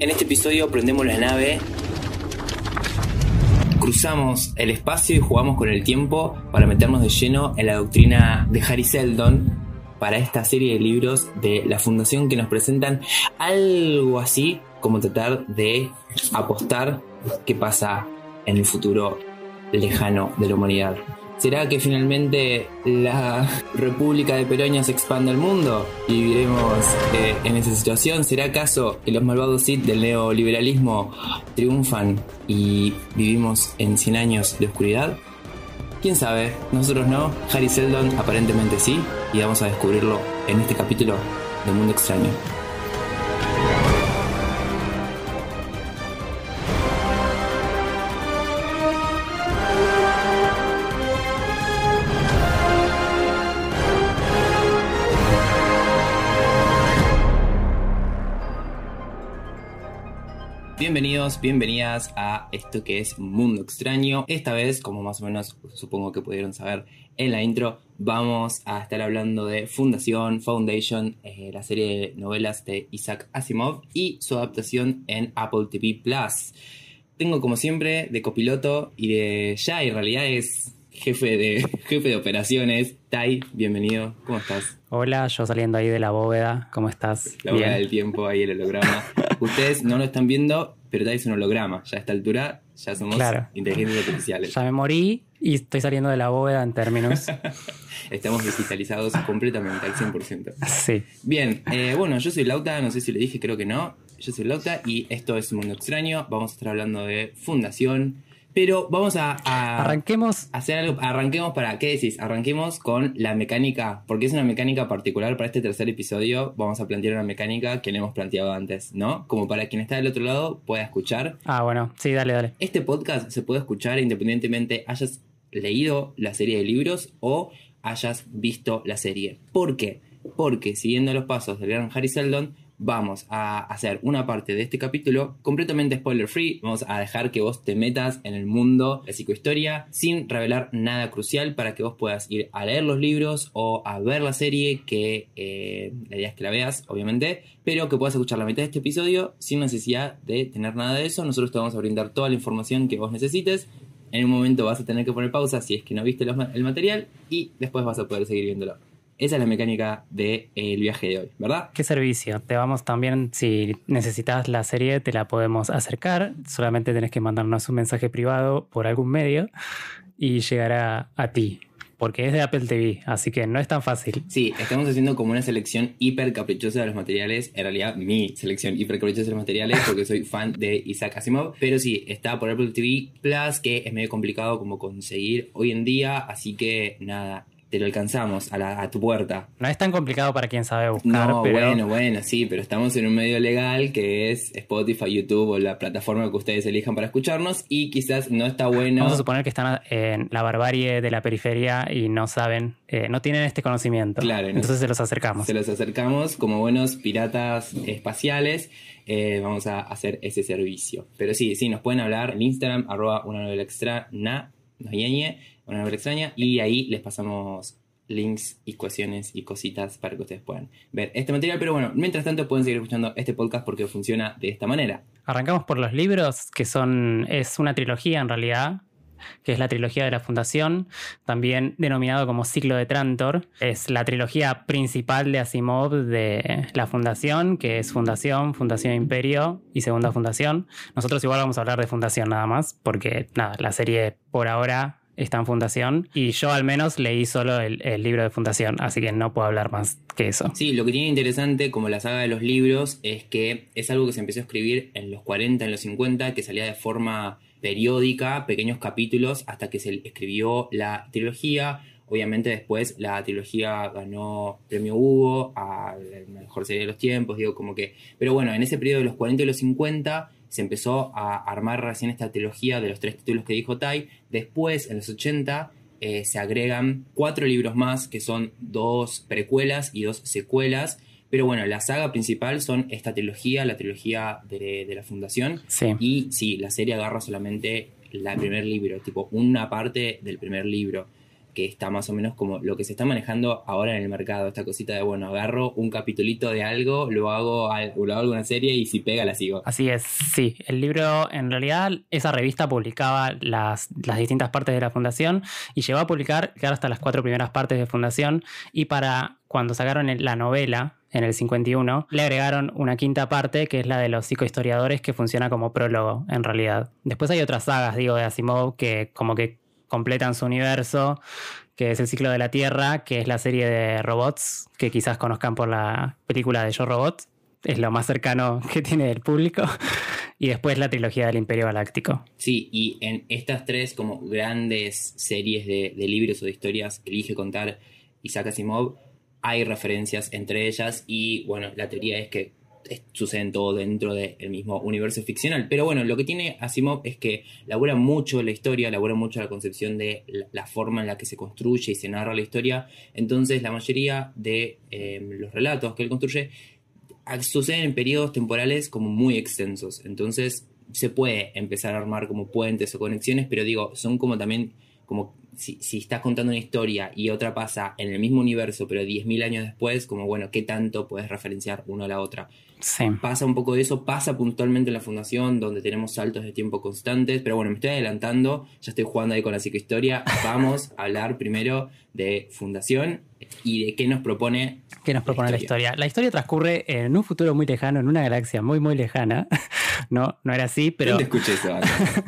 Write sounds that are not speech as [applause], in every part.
En este episodio prendemos la nave, cruzamos el espacio y jugamos con el tiempo para meternos de lleno en la doctrina de Harry Seldon para esta serie de libros de la fundación que nos presentan algo así como tratar de apostar qué pasa en el futuro lejano de la humanidad. ¿Será que finalmente la [laughs] República de Peroña se expande al mundo y viviremos eh, en esa situación? ¿Será acaso que los malvados Sith del neoliberalismo triunfan y vivimos en 100 años de oscuridad? ¿Quién sabe? Nosotros no, Harry Seldon aparentemente sí, y vamos a descubrirlo en este capítulo de Mundo Extraño. Bienvenidos, bienvenidas a esto que es Mundo Extraño. Esta vez, como más o menos supongo que pudieron saber en la intro, vamos a estar hablando de Fundación, Foundation, eh, la serie de novelas de Isaac Asimov y su adaptación en Apple TV Plus. Tengo como siempre de copiloto y de ya en realidad es jefe de, [laughs] jefe de operaciones. Tai, bienvenido, ¿cómo estás? Hola, yo saliendo ahí de la bóveda, ¿cómo estás? La bóveda del tiempo, ahí el holograma. [laughs] Ustedes no lo están viendo, pero Tai es un holograma. Ya a esta altura ya somos inteligencias artificiales. Ya me morí y estoy saliendo de la bóveda en términos. [laughs] Estamos digitalizados completamente al 100%. Sí. Bien, eh, bueno, yo soy Lauta, no sé si le dije, creo que no. Yo soy Lauta y esto es Mundo Extraño. Vamos a estar hablando de fundación, pero vamos a, arranquemos. hacer algo. Arranquemos para. ¿Qué decís? Arranquemos con la mecánica. Porque es una mecánica particular para este tercer episodio. Vamos a plantear una mecánica que no hemos planteado antes, ¿no? Como para quien está del otro lado pueda escuchar. Ah, bueno, sí, dale, dale. Este podcast se puede escuchar independientemente hayas leído la serie de libros o hayas visto la serie. ¿Por qué? Porque siguiendo los pasos del gran Harry Seldon, vamos a hacer una parte de este capítulo completamente spoiler free. Vamos a dejar que vos te metas en el mundo de psicohistoria sin revelar nada crucial para que vos puedas ir a leer los libros o a ver la serie, que eh, la idea es que la veas, obviamente, pero que puedas escuchar la mitad de este episodio sin necesidad de tener nada de eso. Nosotros te vamos a brindar toda la información que vos necesites. En un momento vas a tener que poner pausa si es que no viste el material y después vas a poder seguir viéndolo. Esa es la mecánica del viaje de hoy, ¿verdad? ¿Qué servicio? Te vamos también, si necesitas la serie, te la podemos acercar. Solamente tenés que mandarnos un mensaje privado por algún medio y llegará a ti. Porque es de Apple TV, así que no es tan fácil. Sí, estamos haciendo como una selección hiper caprichosa de los materiales. En realidad, mi selección hiper caprichosa de los materiales, porque soy fan de Isaac Asimov. Pero sí, está por Apple TV Plus, que es medio complicado como conseguir hoy en día. Así que nada, te lo alcanzamos a, tu puerta. No es tan complicado para quien sabe buscar. No, bueno, bueno, sí, pero estamos en un medio legal que es Spotify, YouTube o la plataforma que ustedes elijan para escucharnos y quizás no está bueno. Vamos a suponer que están en la barbarie de la periferia y no saben, eh, no tienen este conocimiento. Claro. Entonces se los acercamos. Se los acercamos como buenos piratas espaciales. Eh, vamos a hacer ese servicio. Pero sí, sí, nos pueden hablar en Instagram, arroba una novela extra, na, na, una novela extraña, y ahí les pasamos links y cuestiones y cositas para que ustedes puedan ver este material. Pero bueno, mientras tanto pueden seguir escuchando este podcast porque funciona de esta manera. Arrancamos por los libros, que son, es una trilogía en realidad, que es la trilogía de la Fundación, también denominado como Ciclo de Trantor. Es la trilogía principal de Asimov de la Fundación, que es Fundación, Fundación Imperio y Segunda Fundación. Nosotros igual vamos a hablar de Fundación nada más, porque nada, la serie por ahora está en Fundación y yo al menos leí solo el, libro de Fundación, así que no puedo hablar más que eso. Sí, lo que tiene interesante como la saga de los libros es que es algo que se empezó a escribir en los 40, en los 50, que salía de forma periódica, pequeños capítulos, hasta que se escribió la trilogía. Obviamente después la trilogía ganó premio Hugo a mejor serie de los tiempos, digo como que... Pero bueno, en ese periodo de los 40 y los 50 se empezó a armar recién esta trilogía de los tres títulos que dijo Tai. Después, en los 80, eh, se agregan cuatro libros más, que son dos precuelas y dos secuelas. Pero bueno, la saga principal son esta trilogía, la trilogía de, la Fundación. Y sí, la serie agarra solamente el primer libro, tipo una parte del primer libro. que está más o menos como lo que se está manejando ahora en el mercado, esta cosita de, bueno, agarro un capitulito de algo, lo hago, lo hago alguna serie y si pega la sigo. Así es, sí, el libro, en realidad, esa revista publicaba las, las distintas partes de la fundación y llegó a publicar, claro, hasta las cuatro primeras partes de fundación y para cuando sacaron la novela, en el 51, le agregaron una quinta parte que es la de los psicohistoriadores que funciona como prólogo en realidad. Después hay otras sagas, digo, de Asimov que como que completan su universo, que es el ciclo de la Tierra, que es la serie de robots, que quizás conozcan por la película de Yo Robot, es lo más cercano [laughs] que tiene el público, y después la trilogía del Imperio Galáctico. Sí, y en estas tres como grandes series de, de libros o de historias que elige contar Isaac Asimov, hay referencias entre ellas y bueno, la teoría es que suceden todo dentro del mismo universo ficcional. Pero bueno, lo que tiene Asimov es que labura mucho la historia, labura mucho la concepción de la, forma en la que se construye y se narra la historia. Entonces, la mayoría de em, los relatos que él construye suceden en periodos temporales como muy extensos. Entonces, se puede empezar a armar como puentes o conexiones, pero digo, son como también como si, estás contando una historia y otra pasa en el mismo universo, pero 10.000 años después, como bueno, ¿qué tanto puedes referenciar uno a la otra? Sí. Pasa un poco de eso, pasa puntualmente en la fundación, donde tenemos saltos de tiempo constantes, pero bueno, me estoy adelantando, ya estoy jugando ahí con la psicohistoria. Vamos a hablar primero de fundación y de qué nos propone. ¿Qué nos propone la historia? La historia transcurre en un futuro muy lejano, en una galaxia muy, muy lejana. [laughs] no, no era así, pero. No te escuché eso.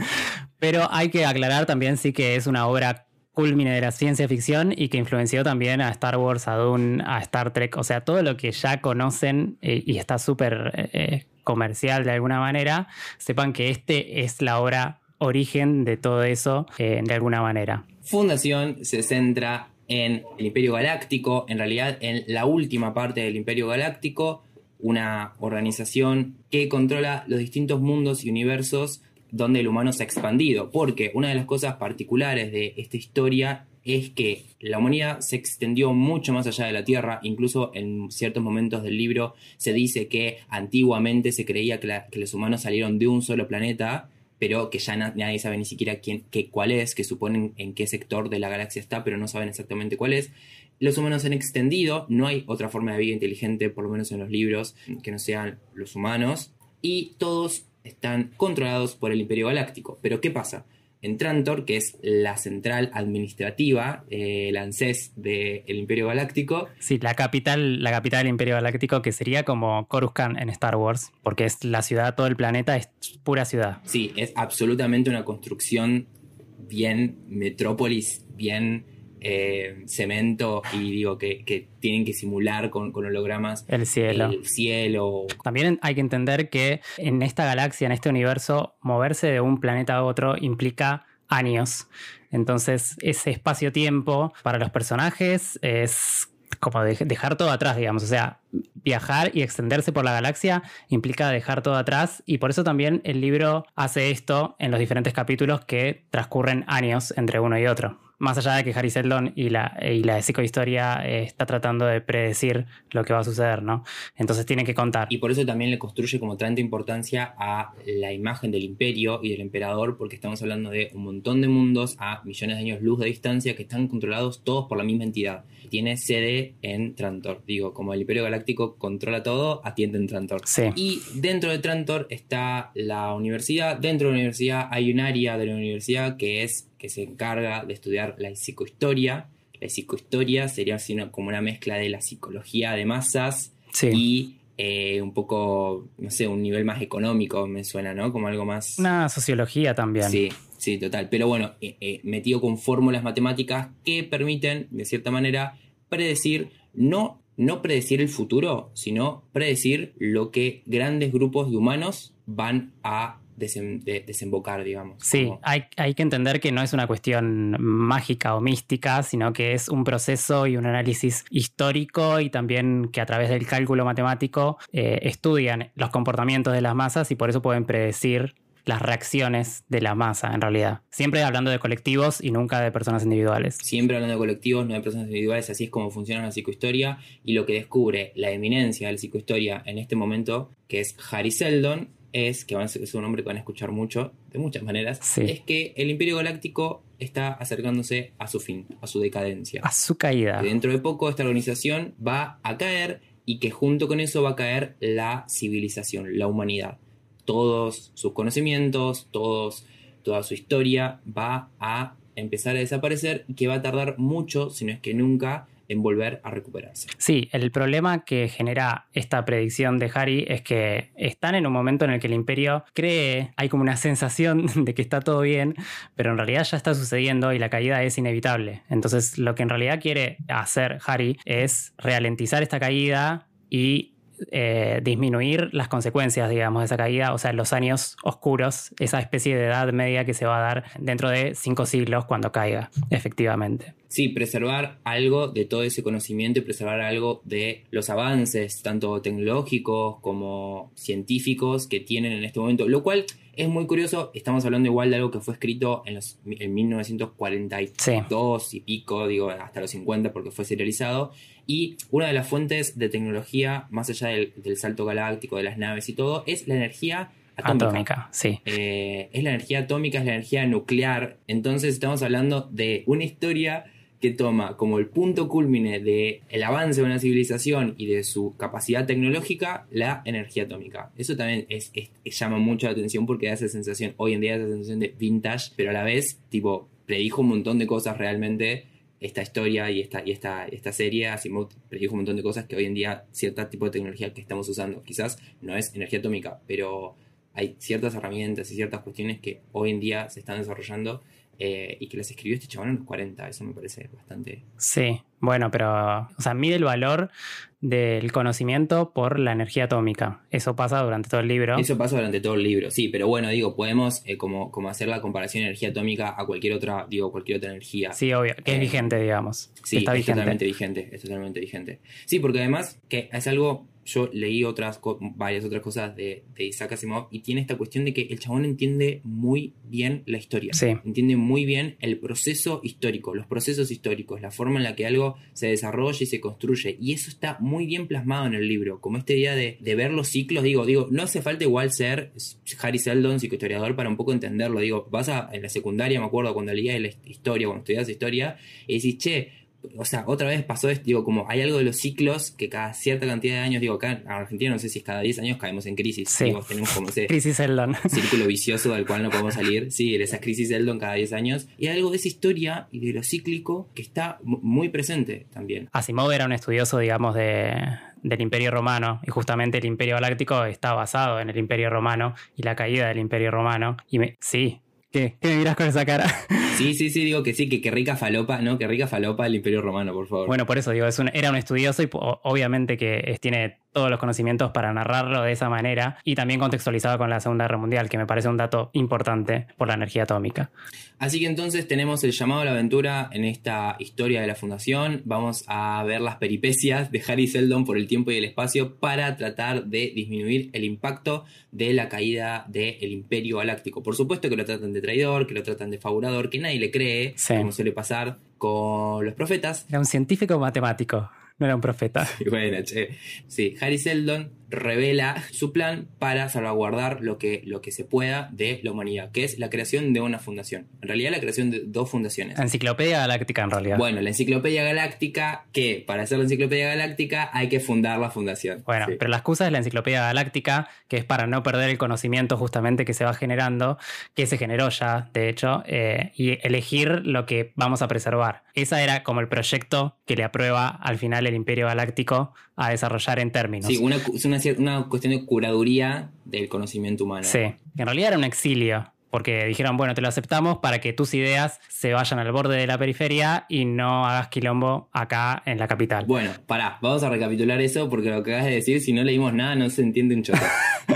[laughs] pero hay que aclarar también, sí, que es una obra culmine de la ciencia ficción y que influenció también a Star Wars, a Dune, a Star Trek, o sea, todo lo que ya conocen eh, y está súper eh, comercial de alguna manera, sepan que este es la obra origen de todo eso eh, de alguna manera. Fundación se centra en el Imperio Galáctico, en realidad en la última parte del Imperio Galáctico, una organización que controla los distintos mundos y universos donde el humano se ha expandido, porque una de las cosas particulares de esta historia es que la humanidad se extendió mucho más allá de la Tierra, incluso en ciertos momentos del libro se dice que antiguamente se creía que, los humanos salieron de un solo planeta, pero que ya nadie sabe ni siquiera quién, qué, cuál es, que suponen en qué sector de la galaxia está, pero no saben exactamente cuál es. Los humanos se han extendido, no hay otra forma de vida inteligente, por lo menos en los libros, que no sean los humanos, y todos están controlados por el Imperio Galáctico. Pero ¿qué pasa? En Trantor, que es la central administrativa, eh, el ANSES del Imperio Galáctico. Sí, la capital, la capital del Imperio Galáctico, que sería como Coruscant en Star Wars, porque es la ciudad, todo el planeta es pura ciudad. Sí, es absolutamente una construcción bien metrópolis, bien eh, cemento y digo que, tienen que simular con, hologramas el cielo. el cielo. También hay que entender que en esta galaxia, en este universo, moverse de un planeta a otro implica años. Entonces, ese espacio-tiempo para los personajes es como dejar todo atrás, digamos. O sea, viajar y extenderse por la galaxia implica dejar todo atrás y por eso también el libro hace esto en los diferentes capítulos que transcurren años entre uno y otro más allá de que Harry Seldon y la, y la psicohistoria eh, está tratando de predecir lo que va a suceder, ¿no? Entonces tiene que contar. Y por eso también le construye como tanta importancia a la imagen del imperio y del emperador, porque estamos hablando de un montón de mundos a millones de años luz de distancia que están controlados todos por la misma entidad. Tiene sede en Trantor. Digo, como el imperio galáctico controla todo, atiende en Trantor. Sí. Y dentro de Trantor está la universidad. Dentro de la universidad hay un área de la universidad que es que se encarga de estudiar la psicohistoria. La psicohistoria sería como una mezcla de la psicología de masas y eh, un poco, no sé, un nivel más económico me suena, ¿no? Como algo más... Una sociología también. Sí, sí, total. Pero bueno, eh, eh, metido con fórmulas matemáticas que permiten, de cierta manera, predecir, no, no predecir el futuro, sino predecir lo que grandes grupos de humanos van a de desembocar, digamos. Sí, hay, hay, que entender que no es una cuestión mágica o mística, sino que es un proceso y un análisis histórico y también que a través del cálculo matemático eh, estudian los comportamientos de las masas y por eso pueden predecir las reacciones de la masa en realidad. Siempre hablando de colectivos y nunca de personas individuales. Siempre hablando de colectivos, no de personas individuales, así es como funciona la psicohistoria y lo que descubre la eminencia de la psicohistoria en este momento, que es Harry Seldon, es, que es un nombre que van a escuchar mucho, de muchas maneras, Sí. es que el Imperio Galáctico está acercándose a su fin, a su decadencia. A su caída. Que dentro de poco esta organización va a caer y que junto con eso va a caer la civilización, la humanidad. Todos sus conocimientos, todos, toda su historia va a empezar a desaparecer y que va a tardar mucho, si no es que nunca, en volver a recuperarse. Sí, el problema que genera esta predicción de Harry es que están en un momento en el que el imperio cree, hay como una sensación [laughs] de que está todo bien, pero en realidad ya está sucediendo y la caída es inevitable. Entonces lo que en realidad quiere hacer Harry es ralentizar esta caída y eh, disminuir las consecuencias, digamos, de esa caída, o sea, los años oscuros, esa especie de edad media que se va a dar dentro de cinco siglos cuando caiga, efectivamente. Sí, preservar algo de todo ese conocimiento y preservar algo de los avances, tanto tecnológicos como científicos que tienen en este momento. Lo cual es muy curioso, estamos hablando igual de algo que fue escrito en, los, en 1942 Sí. y pico, digo, hasta los 50 porque fue serializado. Y una de las fuentes de tecnología, más allá del, del salto galáctico, de las naves y todo, es la energía atómica. Atómica, sí. Eh, es la energía atómica, es la energía nuclear. Entonces estamos hablando de una historia que toma como el punto culmine del el avance de una civilización y de su capacidad tecnológica la energía atómica. Eso también es, es- llama mucho la atención porque da esa sensación, hoy en día esa sensación de vintage, pero a la vez, tipo, predijo un montón de cosas realmente esta historia y esta, y esta, esta serie, Asimov predijo un montón de cosas que hoy en día cierto tipo de tecnología que estamos usando, quizás no es energía atómica, pero hay ciertas herramientas y ciertas cuestiones que hoy en día se están desarrollando eh, y que las escribió este chabón en los 40. Eso me parece bastante. Sí, bueno, pero, o sea, mide el valor del conocimiento por la energía atómica. Eso pasa durante todo el libro. Eso pasa durante todo el libro, sí, pero bueno, digo, podemos eh, como, como hacer la comparación de energía atómica a cualquier otra, digo, cualquier otra energía. Sí, obvio, que es Eh, vigente, digamos. Sí, está es vigente. totalmente vigente, es totalmente vigente. Sí, porque además que es algo, yo leí otras, varias otras cosas de, de Isaac Asimov y tiene esta cuestión de que el chabón entiende muy bien la historia. Sí. Entiende muy bien el proceso histórico, los procesos históricos, la forma en la que algo se desarrolla y se construye. Y eso está muy bien plasmado en el libro, como esta idea de, de ver los ciclos. Digo, digo, no hace falta igual ser Harry Seldon, psicohistoriador, para un poco entenderlo. Digo, vas a, en la secundaria, me acuerdo, cuando leías la historia, cuando estudias historia, y decís, che, o sea, otra vez pasó esto, digo, como hay algo de los ciclos que cada cierta cantidad de años, digo, acá en Argentina no sé si es cada 10 años caemos en crisis, Sí. digo, tenemos como ese Crisis Eldon. [laughs] círculo vicioso del cual no podemos salir, sí, esas crisis Eldon cada 10 años, y hay algo de esa historia y de lo cíclico que está mu- muy presente también. Asimov era un estudioso, digamos, de, del Imperio Romano, y justamente el Imperio Galáctico está basado en el Imperio Romano y la caída del Imperio Romano. Y me, sí, ¿qué? ¿Qué me miras con esa cara? Sí, sí, sí, digo que sí, que, que rica falopa, ¿no? Que rica falopa el Imperio Romano, por favor. Bueno, por eso digo, es un- era un estudioso y obviamente que es- tiene todos los conocimientos para narrarlo de esa manera y también contextualizado con la Segunda Guerra Mundial, que me parece un dato importante por la energía atómica. Así que entonces tenemos el llamado a la aventura en esta historia de la Fundación. Vamos a ver las peripecias de Harry Seldon por el tiempo y el espacio para tratar de disminuir el impacto de la caída del Imperio Galáctico. Por supuesto que lo tratan de traidor, que lo tratan de faurador, que nadie le cree, Sí. como suele pasar con los profetas. Era un científico matemático, no era un profeta. [laughs] Sí, Harry Seldon revela su plan para salvaguardar lo que, lo que se pueda de la humanidad, que es la creación de una fundación. En realidad, la creación de dos fundaciones. Enciclopedia Galáctica en realidad. Bueno, la enciclopedia galáctica, que para hacer la enciclopedia galáctica hay que fundar la fundación. Bueno, Sí. pero la excusa es la enciclopedia galáctica, que es para no perder el conocimiento justamente que se va generando, que se generó ya, de hecho, eh, y elegir lo que vamos a preservar. Esa era como el proyecto que le aprueba al final el Imperio Galáctico a desarrollar en términos. Sí, una, es una, cuestión de curaduría del conocimiento humano. Sí, en realidad era un exilio, porque dijeron, bueno, te lo aceptamos para que tus ideas se vayan al borde de la periferia y no hagas quilombo acá en la capital. Bueno, pará, vamos a recapitular eso porque lo que acabas de decir, si no leímos nada, no se entiende un choto. [laughs]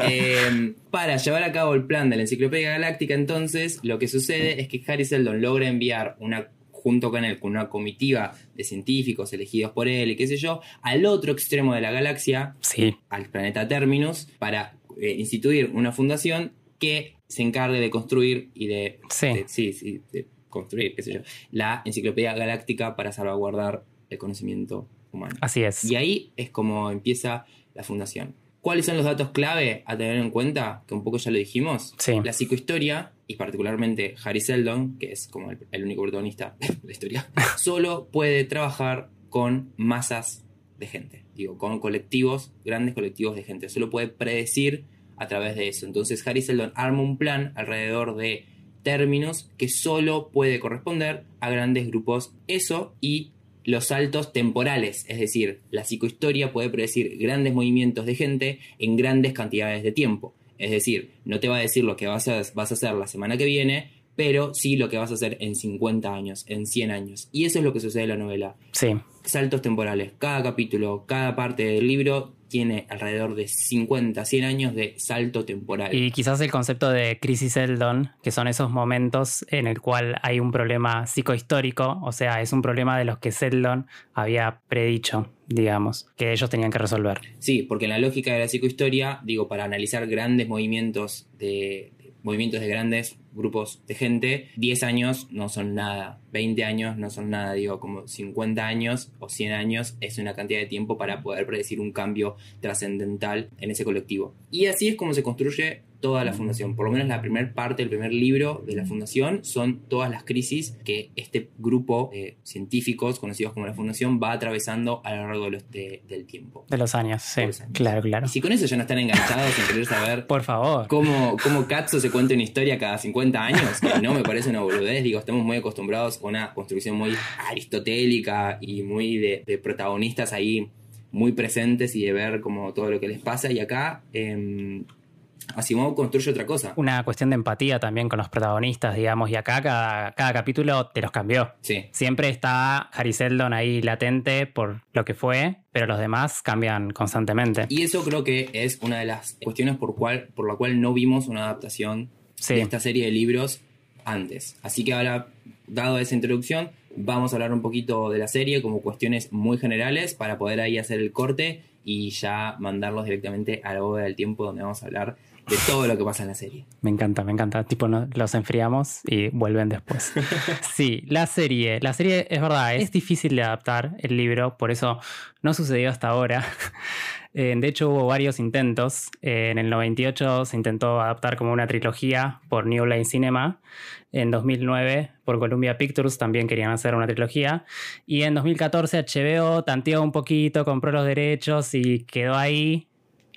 Eh, para llevar a cabo el plan de la Enciclopedia Galáctica, entonces, lo que sucede es que Harry Seldon logra enviar una junto con él, con una comitiva de científicos elegidos por él y qué sé yo, al otro extremo de la galaxia, Sí, al planeta Terminus, para eh, instituir una fundación que se encargue de construir y de Sí. de- sí, sí, de construir, qué sé yo, la enciclopedia galáctica para salvaguardar el conocimiento humano. así es. Y ahí es como empieza la fundación. ¿Cuáles son los datos clave a tener en cuenta? Que un poco ya lo dijimos. Sí. La psicohistoria, y particularmente Harry Seldon, que es como el, el único protagonista [laughs] de la historia, [laughs] solo puede trabajar con masas de gente, digo, con colectivos, grandes colectivos de gente. Solo puede predecir a través de eso. Entonces Harry Seldon arma un plan alrededor de términos que solo puede corresponder a grandes grupos. Eso y los saltos temporales, es decir, la psicohistoria puede predecir grandes movimientos de gente en grandes cantidades de tiempo. Es decir, no te va a decir lo que vas a, vas a hacer la semana que viene, pero sí lo que vas a hacer en 50 años, en 100 años. Y eso es lo que sucede en la novela. Sí. Saltos temporales. Cada capítulo, cada parte del libro tiene alrededor de 50, 100 años de salto temporal. Y quizás el concepto de crisis Eldon, que son esos momentos en el cual hay un problema psicohistórico, o sea, es un problema de los que Seldon había predicho, digamos, que ellos tenían que resolver. Sí, porque en la lógica de la psicohistoria, digo, para analizar grandes movimientos de, movimientos de grandes grupos de gente, 10 años no son nada, 20 años no son nada, digo, como 50 años o 100 años es una cantidad de tiempo para poder predecir un cambio trascendental en ese colectivo. Y así es como se construye toda la fundación, por lo menos la primera parte, el primer libro de la fundación son todas las crisis que este grupo de científicos conocidos como la fundación va atravesando a lo largo de los, de- del tiempo. De los años, sí. De los años. Claro, claro. Y si con eso ya no están enganchados en querer saber [laughs] Por favor. cómo, cómo Katzo se cuenta una historia cada 50 años, que no me parece una boludez, digo, estamos muy acostumbrados a una construcción muy aristotélica y muy de, de protagonistas ahí muy presentes y de ver como todo lo que les pasa, y acá eh, Asimov construye otra cosa. Una cuestión de empatía también con los protagonistas, digamos, y acá cada, cada capítulo te los cambió. Sí, Siempre está Harry Seldon ahí latente por lo que fue, pero los demás cambian constantemente. y eso creo que es una de las cuestiones por, cual, por la cual no vimos una adaptación Sí. de esta serie de libros antes. Así que ahora, dado esa introducción, vamos a hablar un poquito de la serie como cuestiones muy generales para poder ahí hacer el corte y ya mandarlos directamente a la boda del tiempo donde vamos a hablar de todo lo que pasa en la serie. Me encanta, me encanta. Tipo, no- los enfriamos y vuelven después. [laughs] Sí, la serie. La serie es verdad, es difícil de adaptar el libro, por eso no sucedió hasta ahora. [laughs] Eh, De hecho, hubo varios intentos. Eh, En el 98 se intentó adaptar como una trilogía por New Line Cinema. En 2009 por Columbia Pictures también querían hacer una trilogía. Y en 2014 HBO tanteó un poquito, compró los derechos y quedó ahí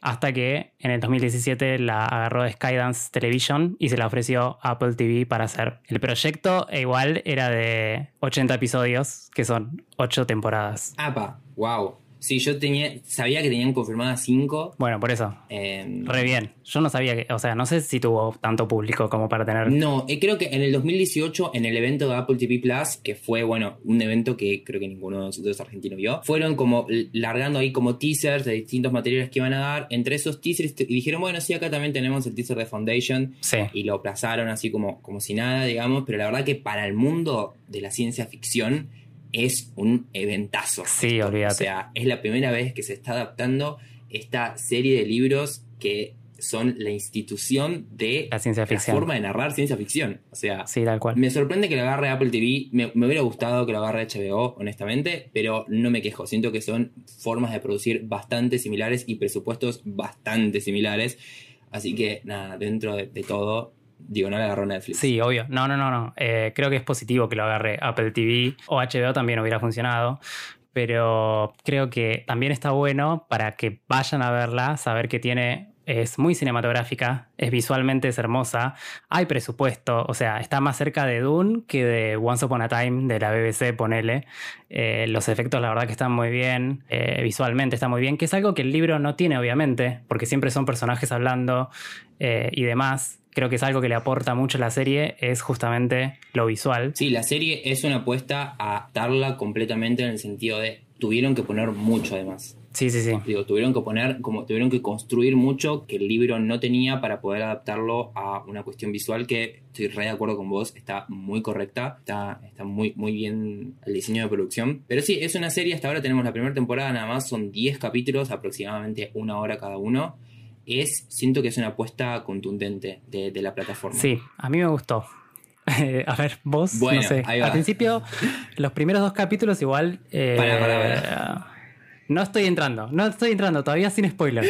hasta que en el 2017 la agarró Skydance Television y se la ofreció Apple TV para hacer. El proyecto e igual era de 80 episodios, que son 8 temporadas. Apa, wow. Sí, yo tenía, sabía que tenían confirmadas 5. Bueno, por eso, Eh, re bien. Yo no sabía que, o sea, no sé si tuvo tanto público como para tener... No, eh, creo que en el 2018, en el evento de Apple TV Plus, que fue, bueno, un evento que creo que ninguno de nosotros argentinos vio, fueron como largando ahí como teasers de distintos materiales que iban a dar. Entre esos teasers, y dijeron, bueno, sí, acá también tenemos el teaser de Foundation, Sí, y lo aplazaron así como, como si nada, digamos, pero la verdad que para el mundo de la ciencia ficción es un eventazo. sí, O olvídate. sea, es la primera vez que se está adaptando esta serie de libros que son la institución de La ciencia la ficción. forma de narrar ciencia ficción. O sea, Sí, tal cual. me sorprende que lo agarre Apple TV. Me, me hubiera gustado que lo agarre HBO, honestamente, pero no me quejo. Siento que son formas de producir bastante similares y presupuestos bastante similares. Así que, nada, dentro de, de todo, digo, no le agarró Netflix. Sí, obvio. No, no, no, no. Eh, creo que es positivo que lo agarre Apple TV o HBO también hubiera funcionado. Pero creo que también está bueno para que vayan a verla, saber que tiene. Es muy cinematográfica, es visualmente es hermosa, hay presupuesto, o sea, está más cerca de Dune que de Once Upon a Time de la BBC, ponele. Eh, los efectos, la verdad, que están muy bien, eh, visualmente está muy bien, que es algo que el libro no tiene, obviamente, porque siempre son personajes hablando y demás. Creo que es algo que le aporta mucho a la serie, es justamente lo visual. Sí, la serie es una apuesta a darla completamente en el sentido de tuvieron que poner mucho además. Sí, sí, sí. Digo, tuvieron que poner, como tuvieron que construir mucho que el libro no tenía para poder adaptarlo a una cuestión visual que estoy re de acuerdo con vos, está muy correcta, está, está muy, muy bien el diseño de producción. Pero sí, es una serie, hasta ahora tenemos la primera temporada, nada más son 10 capítulos, aproximadamente una hora cada uno. Es, siento que es una apuesta contundente de, de la plataforma. Sí, a mí me gustó. Eh, [laughs] a ver, vos, Bueno, no sé. Al principio, los primeros dos capítulos igual... eh, Pará, pará, No estoy entrando, no estoy entrando, todavía sin spoiler.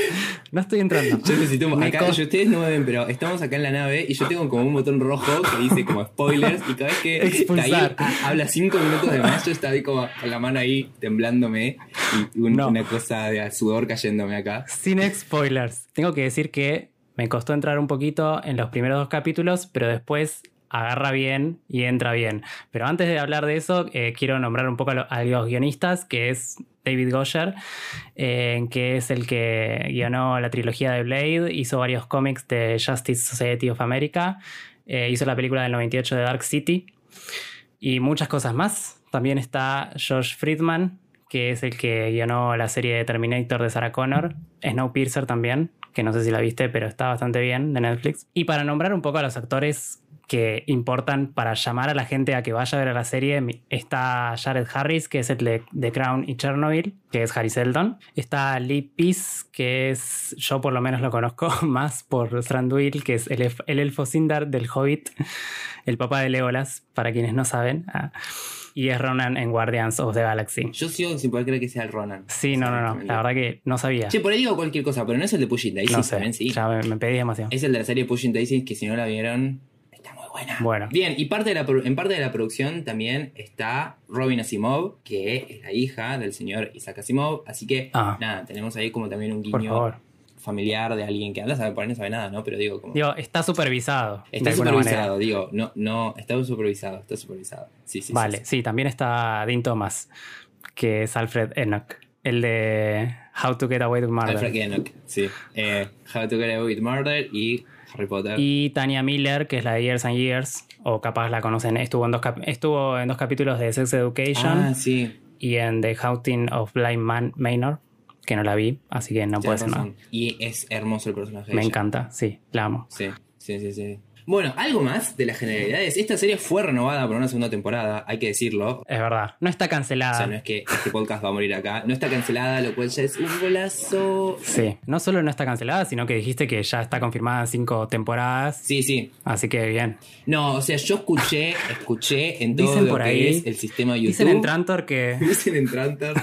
No estoy entrando. Yo necesito. Me Acá, yo- ustedes no me ven, pero estamos acá en la nave y yo tengo como un botón rojo que dice como spoilers. Y cada vez que. Tahir ha- habla cinco minutos de más, yo estaba ahí como con la mano ahí temblándome y un- No. una cosa de sudor cayéndome acá. Sin spoilers. Tengo que decir que me costó entrar un poquito en los primeros dos capítulos, pero después agarra bien y entra bien. Pero antes de hablar de eso, eh, quiero nombrar un poco a, lo- a los guionistas, que es David Goyer, eh, que es el que guionó la trilogía de Blade, hizo varios cómics de Justice Society of America, eh, hizo la película del 98 de Dark City y muchas cosas más. También está Josh Friedman, que es el que guionó la serie de Terminator de Sarah Connor, Snowpiercer también, que no sé si la viste, pero está bastante bien de Netflix. Y para nombrar un poco a los actores que importan para llamar a la gente a que vaya a ver la serie, está Jared Harris, que es el de The Crown y Chernobyl, que es Harry Seldon. Está Lee Peace, que es, yo por lo menos lo conozco [laughs] más por Thranduil, que es el, el elfo Sindar del Hobbit, el papá de Legolas, para quienes no saben. Ah. Y es Ronan en Guardians of the Galaxy. Yo sigo sin poder creer que sea el Ronan. Sí, no, no, no. La verdad que no sabía. Che, por ahí digo cualquier cosa, pero no es el de Pushing Daisies no sé. también, sí. Ya me, me pedí demasiado. Es el de la serie Pushing Daisies que si no la vieron, buena. Bueno. Bien, y parte de la, en parte de la producción también está Robin Asimov, que es la hija del señor Isaac Asimov. Así que, Ah. nada, tenemos ahí como también un guiño familiar de alguien que anda a saber, por ahí no sabe nada, ¿no? Pero digo, como. Digo, está supervisado. está supervisado, manera. digo, no, no, está supervisado, está supervisado. Sí, sí, sí, Vale, sí. sí, también está Dean Thomas, que es Alfred Enoch, el de How to Get Away with Murder. Alfred Enoch, sí. Eh, How to Get Away with Murder y Harry Potter. Y Tania Miller, que es la de Years and Years, o capaz la conocen, estuvo en dos, cap- estuvo en dos capítulos de Sex Education ah, sí. y en The Haunting of Blind Man Manor, que no la vi, así que no puede ser nada. Y es hermoso el personaje. Me ella. encanta, sí, la amo. Sí, sí, sí, sí. Bueno, algo más de las generalidades. Esta serie fue renovada por una segunda temporada, hay que decirlo. Es verdad, no está O cancelada. sea, no es que este podcast va a morir acá. No está cancelada, lo cual ya es un golazo. Sí, no solo no está cancelada, sino que dijiste que ya está confirmada cinco temporadas. Sí, sí. Así que bien. No, o sea, yo escuché, escuché en todo Dicen lo por que ahí- es el sistema de YouTube. Dicen en Trantor que. [laughs] Dicen en Trantor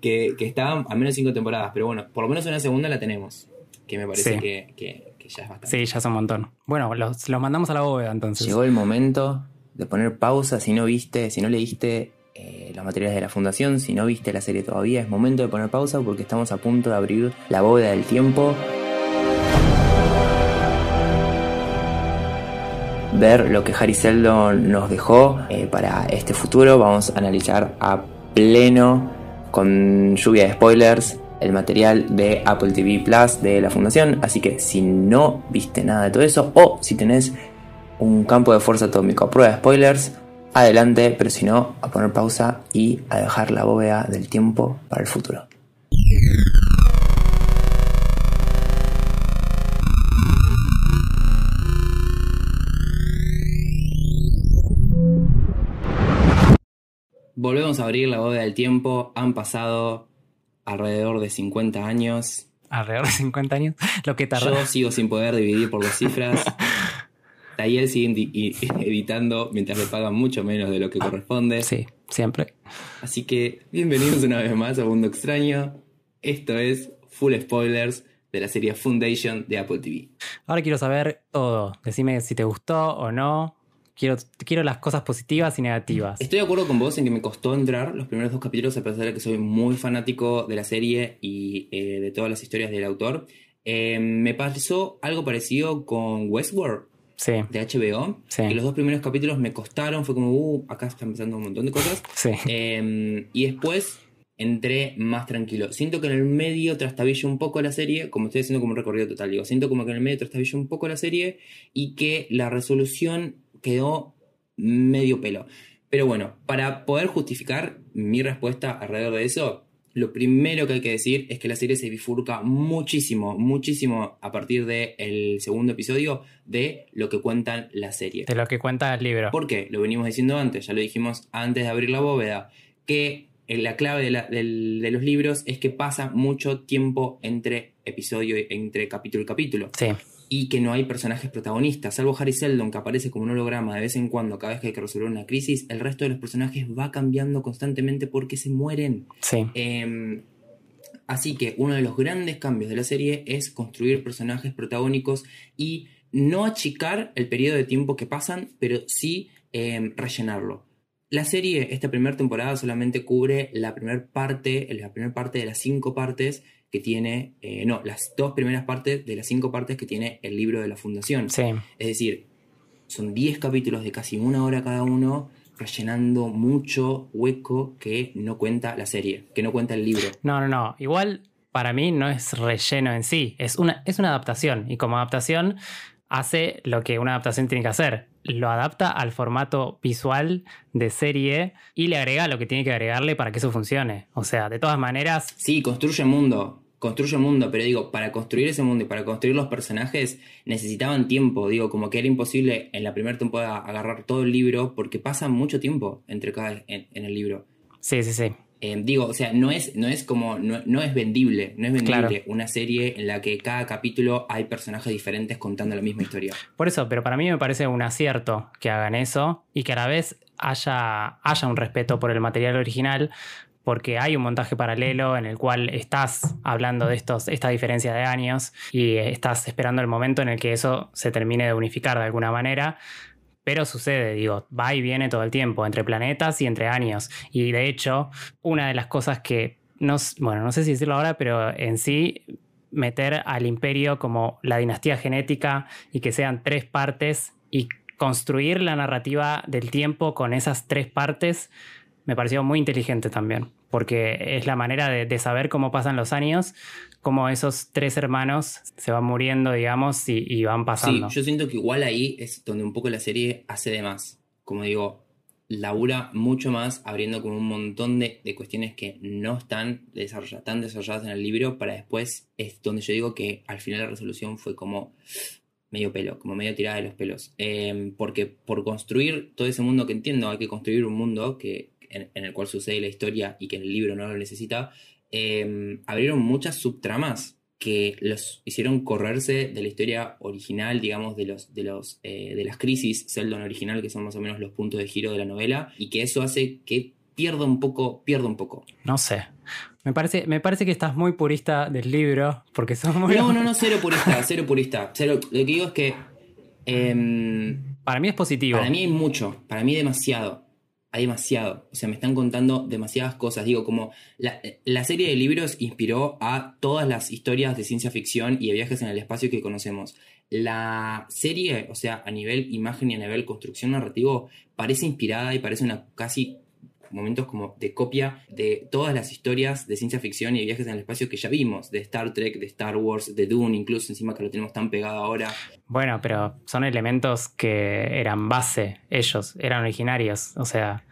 que, que estaban al menos cinco temporadas. Pero bueno, por lo menos una segunda la tenemos. Que me parece Sí. que, que- que ya es bastante. Sí, ya es un montón. Bueno, los, los mandamos a la bóveda entonces. Llegó el momento de poner pausa si no viste, si no leíste eh, los materiales de la fundación, si no viste la serie todavía, es momento de poner pausa porque estamos a punto de abrir la bóveda del tiempo. Ver lo que Harry Seldon nos dejó eh, para este futuro. Vamos a analizar a pleno, con lluvia de spoilers, el material de Apple TV Plus de la fundación. Así que si no viste nada de todo eso, o si tenés un campo de fuerza atómico a prueba de spoilers, adelante, pero si no, a poner pausa y a dejar la bóveda del tiempo para el futuro. Volvemos a abrir la bóveda del tiempo. Han pasado alrededor de 50 años. Alrededor de 50 años. [laughs] Lo que tardó. Yo sigo sin poder dividir por dos cifras. [laughs] Tayel sigue [laughs] editando mientras le pagan mucho menos de lo que corresponde. Sí, siempre. Así que bienvenidos una vez más a Mundo Extraño. Esto es Full Spoilers de la serie Foundation de Apple TV. Ahora quiero saber todo. Decime si te gustó o no. Quiero, quiero las cosas positivas y negativas. Estoy de acuerdo con vos en que me costó entrar los primeros dos capítulos a pesar de que soy muy fanático de la serie y eh, de todas las historias del autor. Eh, me pasó algo parecido con Westworld Sí, de HBO. Sí. Que los dos primeros capítulos me costaron, fue como, uh, acá están empezando un montón de cosas. sí. Eh, y después entré más tranquilo. Siento que en el medio trastabillo un poco la serie, como estoy haciendo como un recorrido total, digo, siento como que en el medio trastabillo un poco la serie y que la resolución quedó medio pelo. Pero bueno, para poder justificar mi respuesta alrededor de eso, lo primero que hay que decir es que la serie se bifurca muchísimo, muchísimo a partir del segundo episodio de lo que cuentan la serie. De lo que cuenta el libro. ¿Por qué? Lo venimos diciendo antes, ya lo dijimos antes de abrir la bóveda, que eh, la clave de, la- de los libros es que pasa mucho tiempo entre episodio, y- entre capítulo y capítulo, Sí, y que no hay personajes protagonistas, salvo Harry Seldon, que aparece como un holograma de vez en cuando, cada vez que hay que resolver una crisis, el resto de los personajes va cambiando constantemente porque se mueren. sí. Eh, Así que uno de los grandes cambios de la serie es construir personajes protagónicos y no achicar el periodo de tiempo que pasan, pero sí eh, rellenarlo. La serie, esta primera temporada, solamente cubre la primera parte, la primera parte de las cinco partes que tiene, eh, no, las dos primeras partes de las cinco partes que tiene el libro de la fundación. Sí. Es decir, son 10 capítulos de casi una hora cada uno, rellenando mucho hueco que no cuenta la serie, que no cuenta el libro. No, no, no. Igual para mí no es relleno en sí, es una, es una adaptación. Y como adaptación hace lo que una adaptación tiene que hacer. Lo adapta al formato visual de serie y le agrega lo que tiene que agregarle para que eso funcione. O sea, de todas maneras. Sí, construye mundo. Construye mundo, pero digo, para construir ese mundo y para construir los personajes necesitaban tiempo. Digo, como que era imposible en la primera temporada agarrar todo el libro porque pasa mucho tiempo entre cada en, en el libro. Sí, sí, sí. Eh, digo, o sea, no es, no es como, no, no es vendible, no es vendible Claro. una serie en la que cada capítulo hay personajes diferentes contando la misma historia. Por eso, pero para mí me parece un acierto que hagan eso y que a la vez haya, haya un respeto por el material original, porque hay un montaje paralelo en el cual estás hablando de estos, esta diferencia de años y estás esperando el momento en el que eso se termine de unificar de alguna manera. Pero sucede, digo, va y viene todo el tiempo, entre planetas y entre años. Y de hecho, una de las cosas que, no, bueno, no sé si decirlo ahora, pero en sí, meter al imperio como la dinastía genética y que sean tres partes y construir la narrativa del tiempo con esas tres partes, me pareció muy inteligente también, porque es la manera de, de saber cómo pasan los años, cómo esos tres hermanos se van muriendo, digamos, y, y van Sí, pasando. yo siento que igual ahí es donde un poco la serie hace de más. Como digo, labura mucho más abriendo como un montón de, de cuestiones que no están desarrolladas, tan desarrolladas en el libro para después es donde yo digo que al final la resolución fue como medio pelo, como medio tirada de los pelos. Eh, porque por construir todo ese mundo que entiendo, hay que construir un mundo que, en, en el cual sucede la historia y que en el libro no lo necesita, eh, abrieron muchas subtramas que los hicieron correrse de la historia original, digamos, de los, de los, eh, de las crisis Seldon original, que son más o menos los puntos de giro de la novela, y que eso hace que pierda un poco, pierda un poco. No sé. Me parece, me parece que estás muy purista del libro, porque son muy... No, no, no, cero purista, cero purista. Cero, lo que digo es que em, Para mí es positivo. Para mí hay mucho, para mí demasiado. Hay demasiado. O sea, me están contando demasiadas cosas. Digo, como la, la serie de libros inspiró a todas las historias de ciencia ficción y de viajes en el espacio que conocemos. La serie, o sea, a nivel imagen y a nivel construcción narrativo, parece inspirada y parece una casi momentos como de copia de todas las historias de ciencia ficción y de viajes en el espacio que ya vimos, de Star Trek, de Star Wars, de Dune, incluso encima que lo tenemos tan pegado ahora. Bueno, pero son elementos que eran base, ellos, eran originarios. O sea,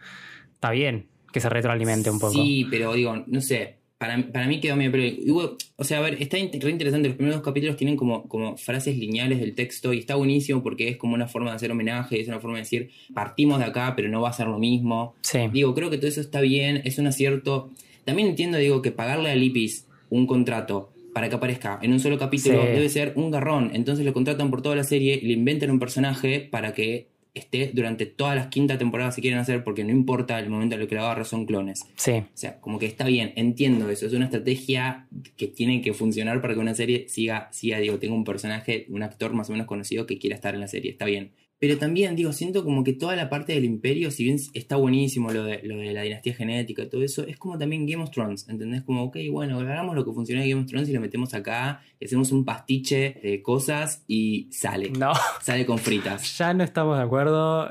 está bien que se retroalimente un poco. Sí, pero digo, no sé, para, para mí quedó medio... Pero, o sea, a ver, está re interesante, los primeros dos capítulos tienen como, como frases lineales del texto y está buenísimo porque es como una forma de hacer homenaje, es una forma de decir, partimos de acá, pero no va a ser lo mismo. Sí. Digo, creo que todo eso está bien, es un acierto. También entiendo, digo, que pagarle a Lipis un contrato para que aparezca en un solo capítulo Sí. debe ser un garrón. Entonces lo contratan por toda la serie le inventan un personaje para que esté durante todas las quinta temporadas si quieren hacer, porque no importa el momento en el que lo agarra, son clones. Sí. O sea, como que está bien, entiendo eso. Es una estrategia que tiene que funcionar para que una serie siga, siga, digo, tenga un personaje, un actor más o menos conocido que quiera estar en la serie. Está bien. Pero también, digo, siento como que toda la parte del imperio, si bien está buenísimo lo de, lo de la dinastía genética y todo eso, es como también Game of Thrones, ¿entendés? Como, ok, bueno, hagamos lo que funciona en Game of Thrones y lo metemos acá, hacemos un pastiche de cosas y sale. No, Sale con fritas. [laughs] ya no estamos de acuerdo.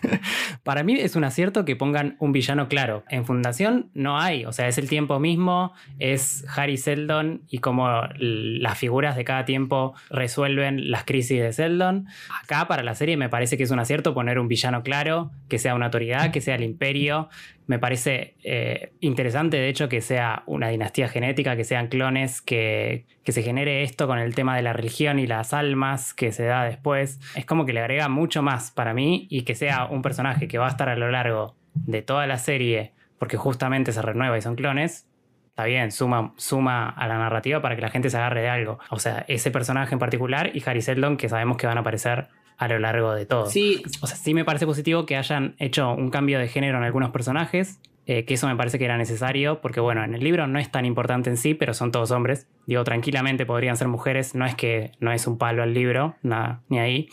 [laughs] Para mí es un acierto que pongan un villano claro. En Fundación no hay, o sea, es el tiempo mismo, es Harry Seldon y cómo las figuras de cada tiempo resuelven las crisis de Seldon. Acá para la serie me parece que es un acierto poner un villano claro, que sea una autoridad, que sea el imperio. Me parece eh, interesante, de hecho, que sea una dinastía genética, que sean clones, que, que se genere esto con el tema de la religión y las almas que se da después. Es como que le agrega mucho más para mí y que sea un personaje que va a estar a lo largo de toda la serie, porque justamente se renueva y son clones. Está bien, suma, suma a la narrativa para que la gente se agarre de algo. O sea, ese personaje en particular y Harry Seldon, que sabemos que van a aparecer a lo largo de todo. Sí, O sea, sí me parece positivo que hayan hecho un cambio de género en algunos personajes, eh, que eso me parece que era necesario, porque bueno, en el libro no es tan importante en sí, pero son todos hombres. Digo, tranquilamente podrían ser mujeres, no es que no es un palo al libro, nada, ni ahí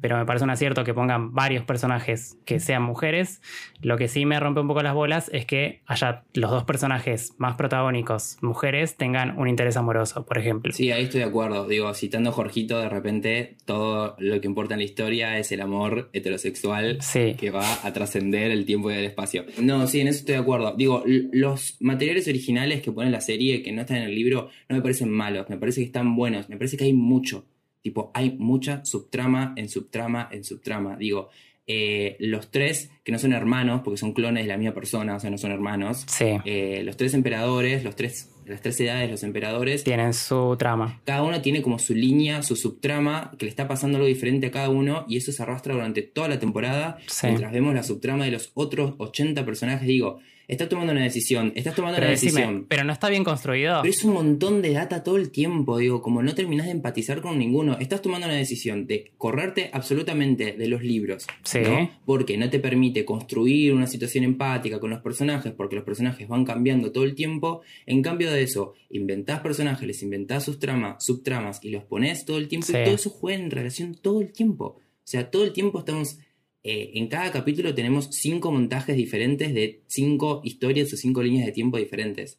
pero me parece un acierto que pongan varios personajes que sean mujeres. Lo que sí me rompe un poco las bolas es que haya los dos personajes más protagónicos, mujeres, tengan un interés amoroso, por ejemplo. Sí, ahí estoy de acuerdo. Digo, citando a Jorgito, de repente todo lo que importa en la historia es el amor heterosexual que va a trascender el tiempo y el espacio. No, sí, en eso estoy de acuerdo. Digo, los materiales originales que pone la serie, que no están en el libro, no me parecen malos, me parece que están buenos, me parece que hay mucho. Tipo, hay mucha subtrama en subtrama en subtrama. Digo, eh, los tres, que no son hermanos, porque son clones de la misma persona, o sea, no son hermanos. Sí. Eh, los tres emperadores, los tres, las tres edades, los emperadores. Tienen su trama. Cada uno tiene como su línea, su subtrama, que le está pasando algo diferente a cada uno, y eso se arrastra durante toda la temporada. Mientras vemos la subtrama de los otros 80 personajes, digo, estás tomando una decisión, estás tomando una decisión. Pero no está bien construido. Pero es un montón de data todo el tiempo, digo, como no terminas de empatizar con ninguno. Estás tomando una decisión de correrte absolutamente de los libros. Sí. Porque no te permite construir una situación empática con los personajes, porque los personajes van cambiando todo el tiempo. En cambio de eso, inventás personajes, les inventás sus tramas, subtramas y los pones todo el tiempo y todo eso juega en relación todo el tiempo. O sea, todo el tiempo estamos eh, en cada capítulo tenemos cinco montajes diferentes de cinco historias o cinco líneas de tiempo diferentes.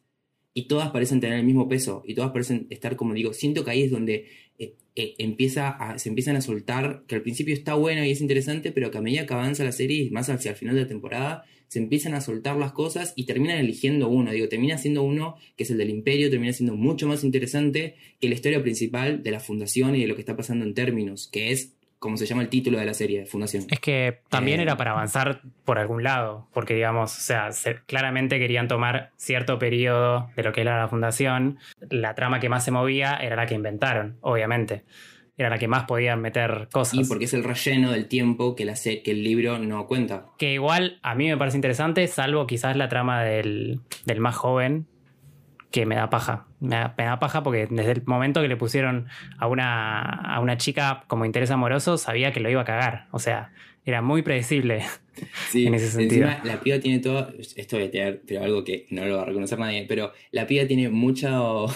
Y todas parecen tener el mismo peso. Y todas parecen estar, como digo, siento que ahí es donde eh, eh, empieza se empiezan a soltar, que al principio está bueno y es interesante, pero que a medida que avanza la serie y más hacia el final de la temporada, se empiezan a soltar las cosas y terminan eligiendo uno. Digo, termina siendo uno que es el del imperio, termina siendo mucho más interesante que la historia principal de la fundación y de lo que está pasando en términos, que es como se llama el título de la serie, Fundación. Es que también eh, era para avanzar por algún lado, porque digamos, o sea, claramente querían tomar cierto periodo de lo que era la Fundación. La trama que más se movía era la que inventaron, obviamente. Era la que más podían meter cosas. Y porque es el relleno del tiempo que, la que el libro no cuenta. Que igual a mí me parece interesante, salvo quizás la trama del, del más joven, que me da paja. Me da, paja porque desde el momento que le pusieron a una, a una chica como interés amoroso, sabía que lo iba a cagar. O sea, era muy predecible [laughs] sí, en ese sentido. la piba tiene todo. Esto voy a tener, pero algo que no lo va a reconocer nadie. Pero la piba tiene mucho.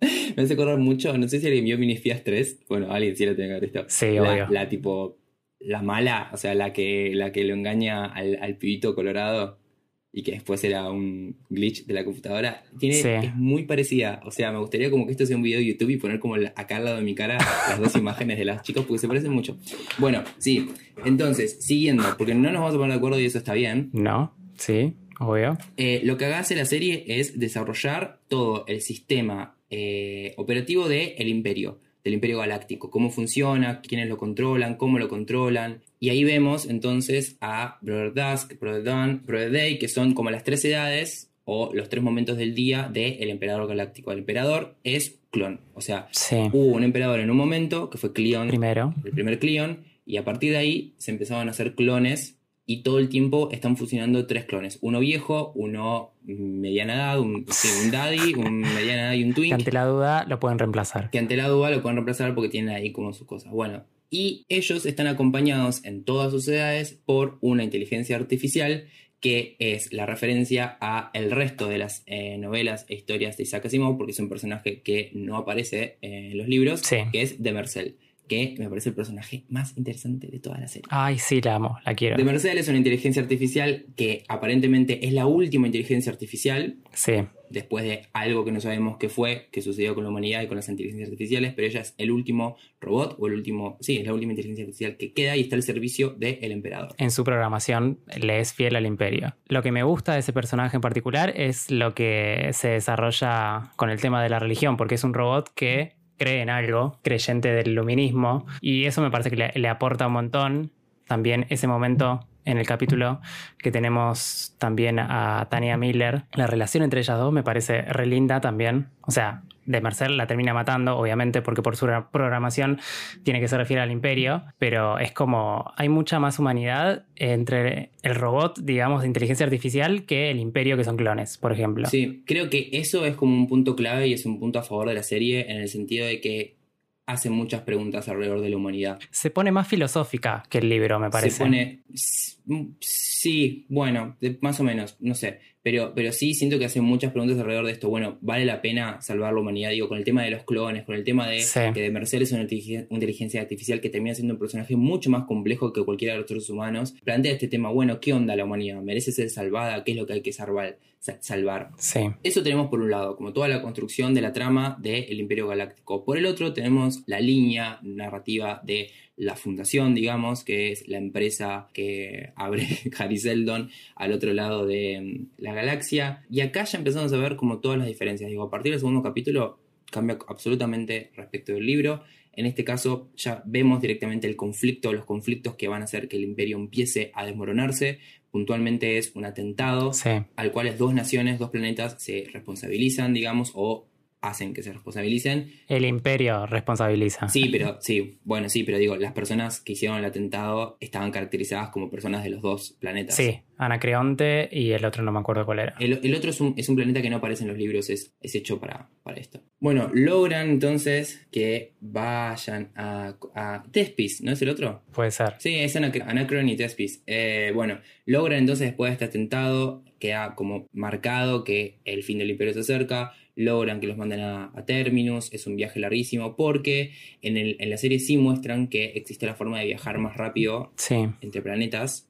[laughs] me hace acordar mucho. No sé si alguien vio Minifías 3. Bueno, alguien sí lo tiene que ver esto. Sí, la, obvio. La tipo. La mala, o sea, la que, la que lo engaña al, al pibito colorado y que después era un glitch de la computadora, tiene, es muy parecida. O sea, me gustaría como que esto sea un video de YouTube y poner como acá al lado de mi cara [laughs] las dos imágenes de las chicas porque se parecen mucho. Bueno, sí. Entonces, siguiendo, porque no nos vamos a poner de acuerdo y eso está bien. No, sí, obvio. Eh, lo que hace la serie es desarrollar todo el sistema eh, operativo del el imperio del Imperio Galáctico, cómo funciona, quiénes lo controlan, cómo lo controlan. Y ahí vemos entonces a Brother Dusk, Brother Dawn, Brother Day, que son como las tres edades o los tres momentos del día del Emperador Galáctico. El Emperador es clon, o sea, hubo un emperador en un momento que fue Cleon, Primero. el primer Cleon, y a partir de ahí se empezaban a hacer clones y todo el tiempo están fusionando tres clones. Uno viejo, uno mediana edad, un, daddy, un mediana edad y un twink. Que ante la duda lo pueden reemplazar. Que ante la duda lo pueden reemplazar porque tienen ahí como sus cosas. Bueno, y ellos están acompañados en todas sus edades por una inteligencia artificial que es la referencia a el resto de las eh, novelas e historias de Isaac Asimov, porque es un personaje que no aparece en los libros, que es de Mercel que me parece el personaje más interesante de toda la serie. Ay, sí, la amo, la quiero. De Mercedes es una inteligencia artificial que aparentemente es la última inteligencia artificial. Sí. Después de algo que no sabemos qué fue, que sucedió con la humanidad y con las inteligencias artificiales, pero ella es el último robot o el último. Sí, es la última inteligencia artificial que queda y está al servicio del emperador. En su programación le es fiel al imperio. Lo que me gusta de ese personaje en particular es lo que se desarrolla con el tema de la religión, porque es un robot que cree en algo, creyente del luminismo, y eso me parece que le, aporta un montón. También ese momento en el capítulo que tenemos también a Tania Miller, la relación entre ellas dos me parece re linda también. O sea, de Marcel la termina matando, obviamente, porque por su programación tiene que se refiere al imperio, pero es como hay mucha más humanidad entre el robot, digamos, de inteligencia artificial que el imperio que son clones, por ejemplo. Sí, creo que eso es como un punto clave y es un punto a favor de la serie en el sentido de que hace muchas preguntas alrededor de la humanidad. Se pone más filosófica que el libro, me parece. Se pone Sí, bueno, de- más o menos, no sé. Pero, pero sí siento que hacen muchas preguntas alrededor de esto. Bueno, ¿vale la pena salvar la humanidad? Digo, con el tema de los clones, con el tema de Sí. que de Mercedes es una inteligen- una inteligencia artificial que termina siendo un personaje mucho más complejo que cualquiera de los otros humanos. Plantea este tema, bueno, ¿qué onda la humanidad? ¿Merece ser salvada? ¿Qué es lo que hay que salvar? sa- salvar? Sí. Eso tenemos por un lado, como toda la construcción de la trama del Imperio Galáctico. Por el otro tenemos la línea narrativa de la fundación, digamos, que es la empresa que [laughs] abre Harry Seldon al otro lado de mm, la galaxia. Y acá ya empezamos a ver como todas las diferencias. Digo, a partir del segundo capítulo cambia absolutamente respecto del libro. En este caso ya vemos directamente el conflicto, los conflictos que van a hacer que el imperio empiece a desmoronarse. Puntualmente es un atentado Sí. al cual dos naciones, dos planetas se responsabilizan, digamos, o hacen que se responsabilicen. El imperio responsabiliza. Sí, pero sí, bueno, sí, pero digo, las personas que hicieron el atentado estaban caracterizadas como personas de los dos planetas. Sí, Anacreonte y el otro no me acuerdo cuál era. El, el otro es un, es un planeta que no aparece en los libros, es, es hecho para, para esto. Bueno, logran entonces que vayan a, a Tespis, ¿no es el otro? Puede ser. Sí, es Anacr- Anacron y Tespis. Eh, bueno, logran entonces después de este atentado, queda como marcado que el fin del imperio se acerca, logran que los manden a, a Terminus, es un viaje larguísimo, porque en, el- en la serie sí muestran que existe la forma de viajar más rápido Sí, entre planetas,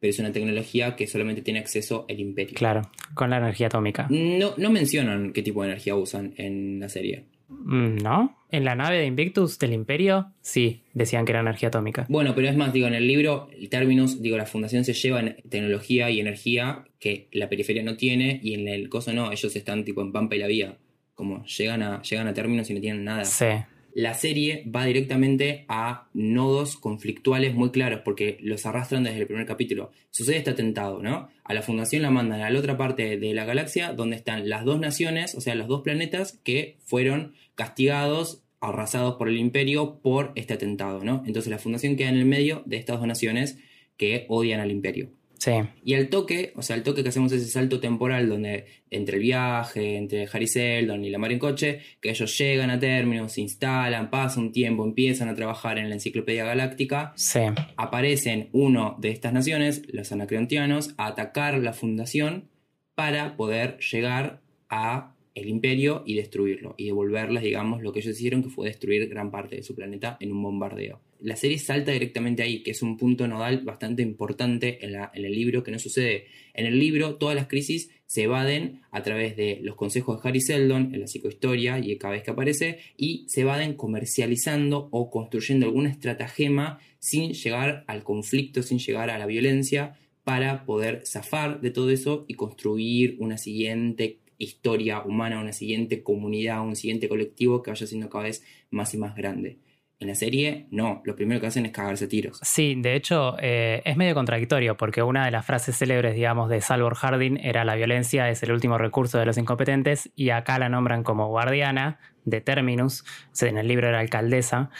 pero es una tecnología que solamente tiene acceso el imperio. claro. Con la energía atómica. No, no mencionan qué tipo de energía usan en la serie. Mm, ¿No? En la nave de Invictus del Imperio, sí, decían que era energía atómica. Bueno, pero es más, digo, en el libro, el Terminus, digo, la fundación se lleva en tecnología y energía que la periferia no tiene y en el coso no, ellos están tipo en Pampa y la Vía. Como llegan a, llegan a Terminus y no tienen nada. Sí, La serie va directamente a nodos conflictuales muy claros porque los arrastran desde el primer capítulo. Sucede este atentado, ¿no? A la fundación la mandan a la otra parte de la galaxia donde están las dos naciones, o sea, los dos planetas que fueron castigados, arrasados por el imperio por este atentado, ¿no? Entonces la fundación queda en el medio de estas dos naciones que odian al imperio. Sí, Y al toque, o sea, al toque que hacemos ese salto temporal donde entre el viaje, entre Harry Seldon y la mar en coche, que ellos llegan a términos, se instalan, pasa un tiempo, empiezan a trabajar en la enciclopedia galáctica, sí. aparecen uno de estas naciones, los anacreontianos, a atacar la fundación para poder llegar a el imperio y destruirlo y devolverles, digamos, lo que ellos hicieron que fue destruir gran parte de su planeta en un bombardeo. La serie salta directamente ahí, que es un punto nodal bastante importante en, la- en el libro que no sucede. En el libro todas las crisis se evaden a través de los consejos de Harry Seldon en la psicohistoria y cada vez que aparece y se evaden comercializando o construyendo alguna estratagema sin llegar al conflicto, sin llegar a la violencia para poder zafar de todo eso y construir una siguiente historia humana, una siguiente comunidad, un siguiente colectivo que vaya siendo cada vez más y más grande. En la serie, no, lo primero que hacen es cagarse tiros. Sí, de hecho eh, es medio contradictorio porque una de las frases célebres, digamos, de Salvor Hardin era la violencia es el último recurso de los incompetentes y acá la nombran como guardiana de Terminus, o sea, en el libro era alcaldesa,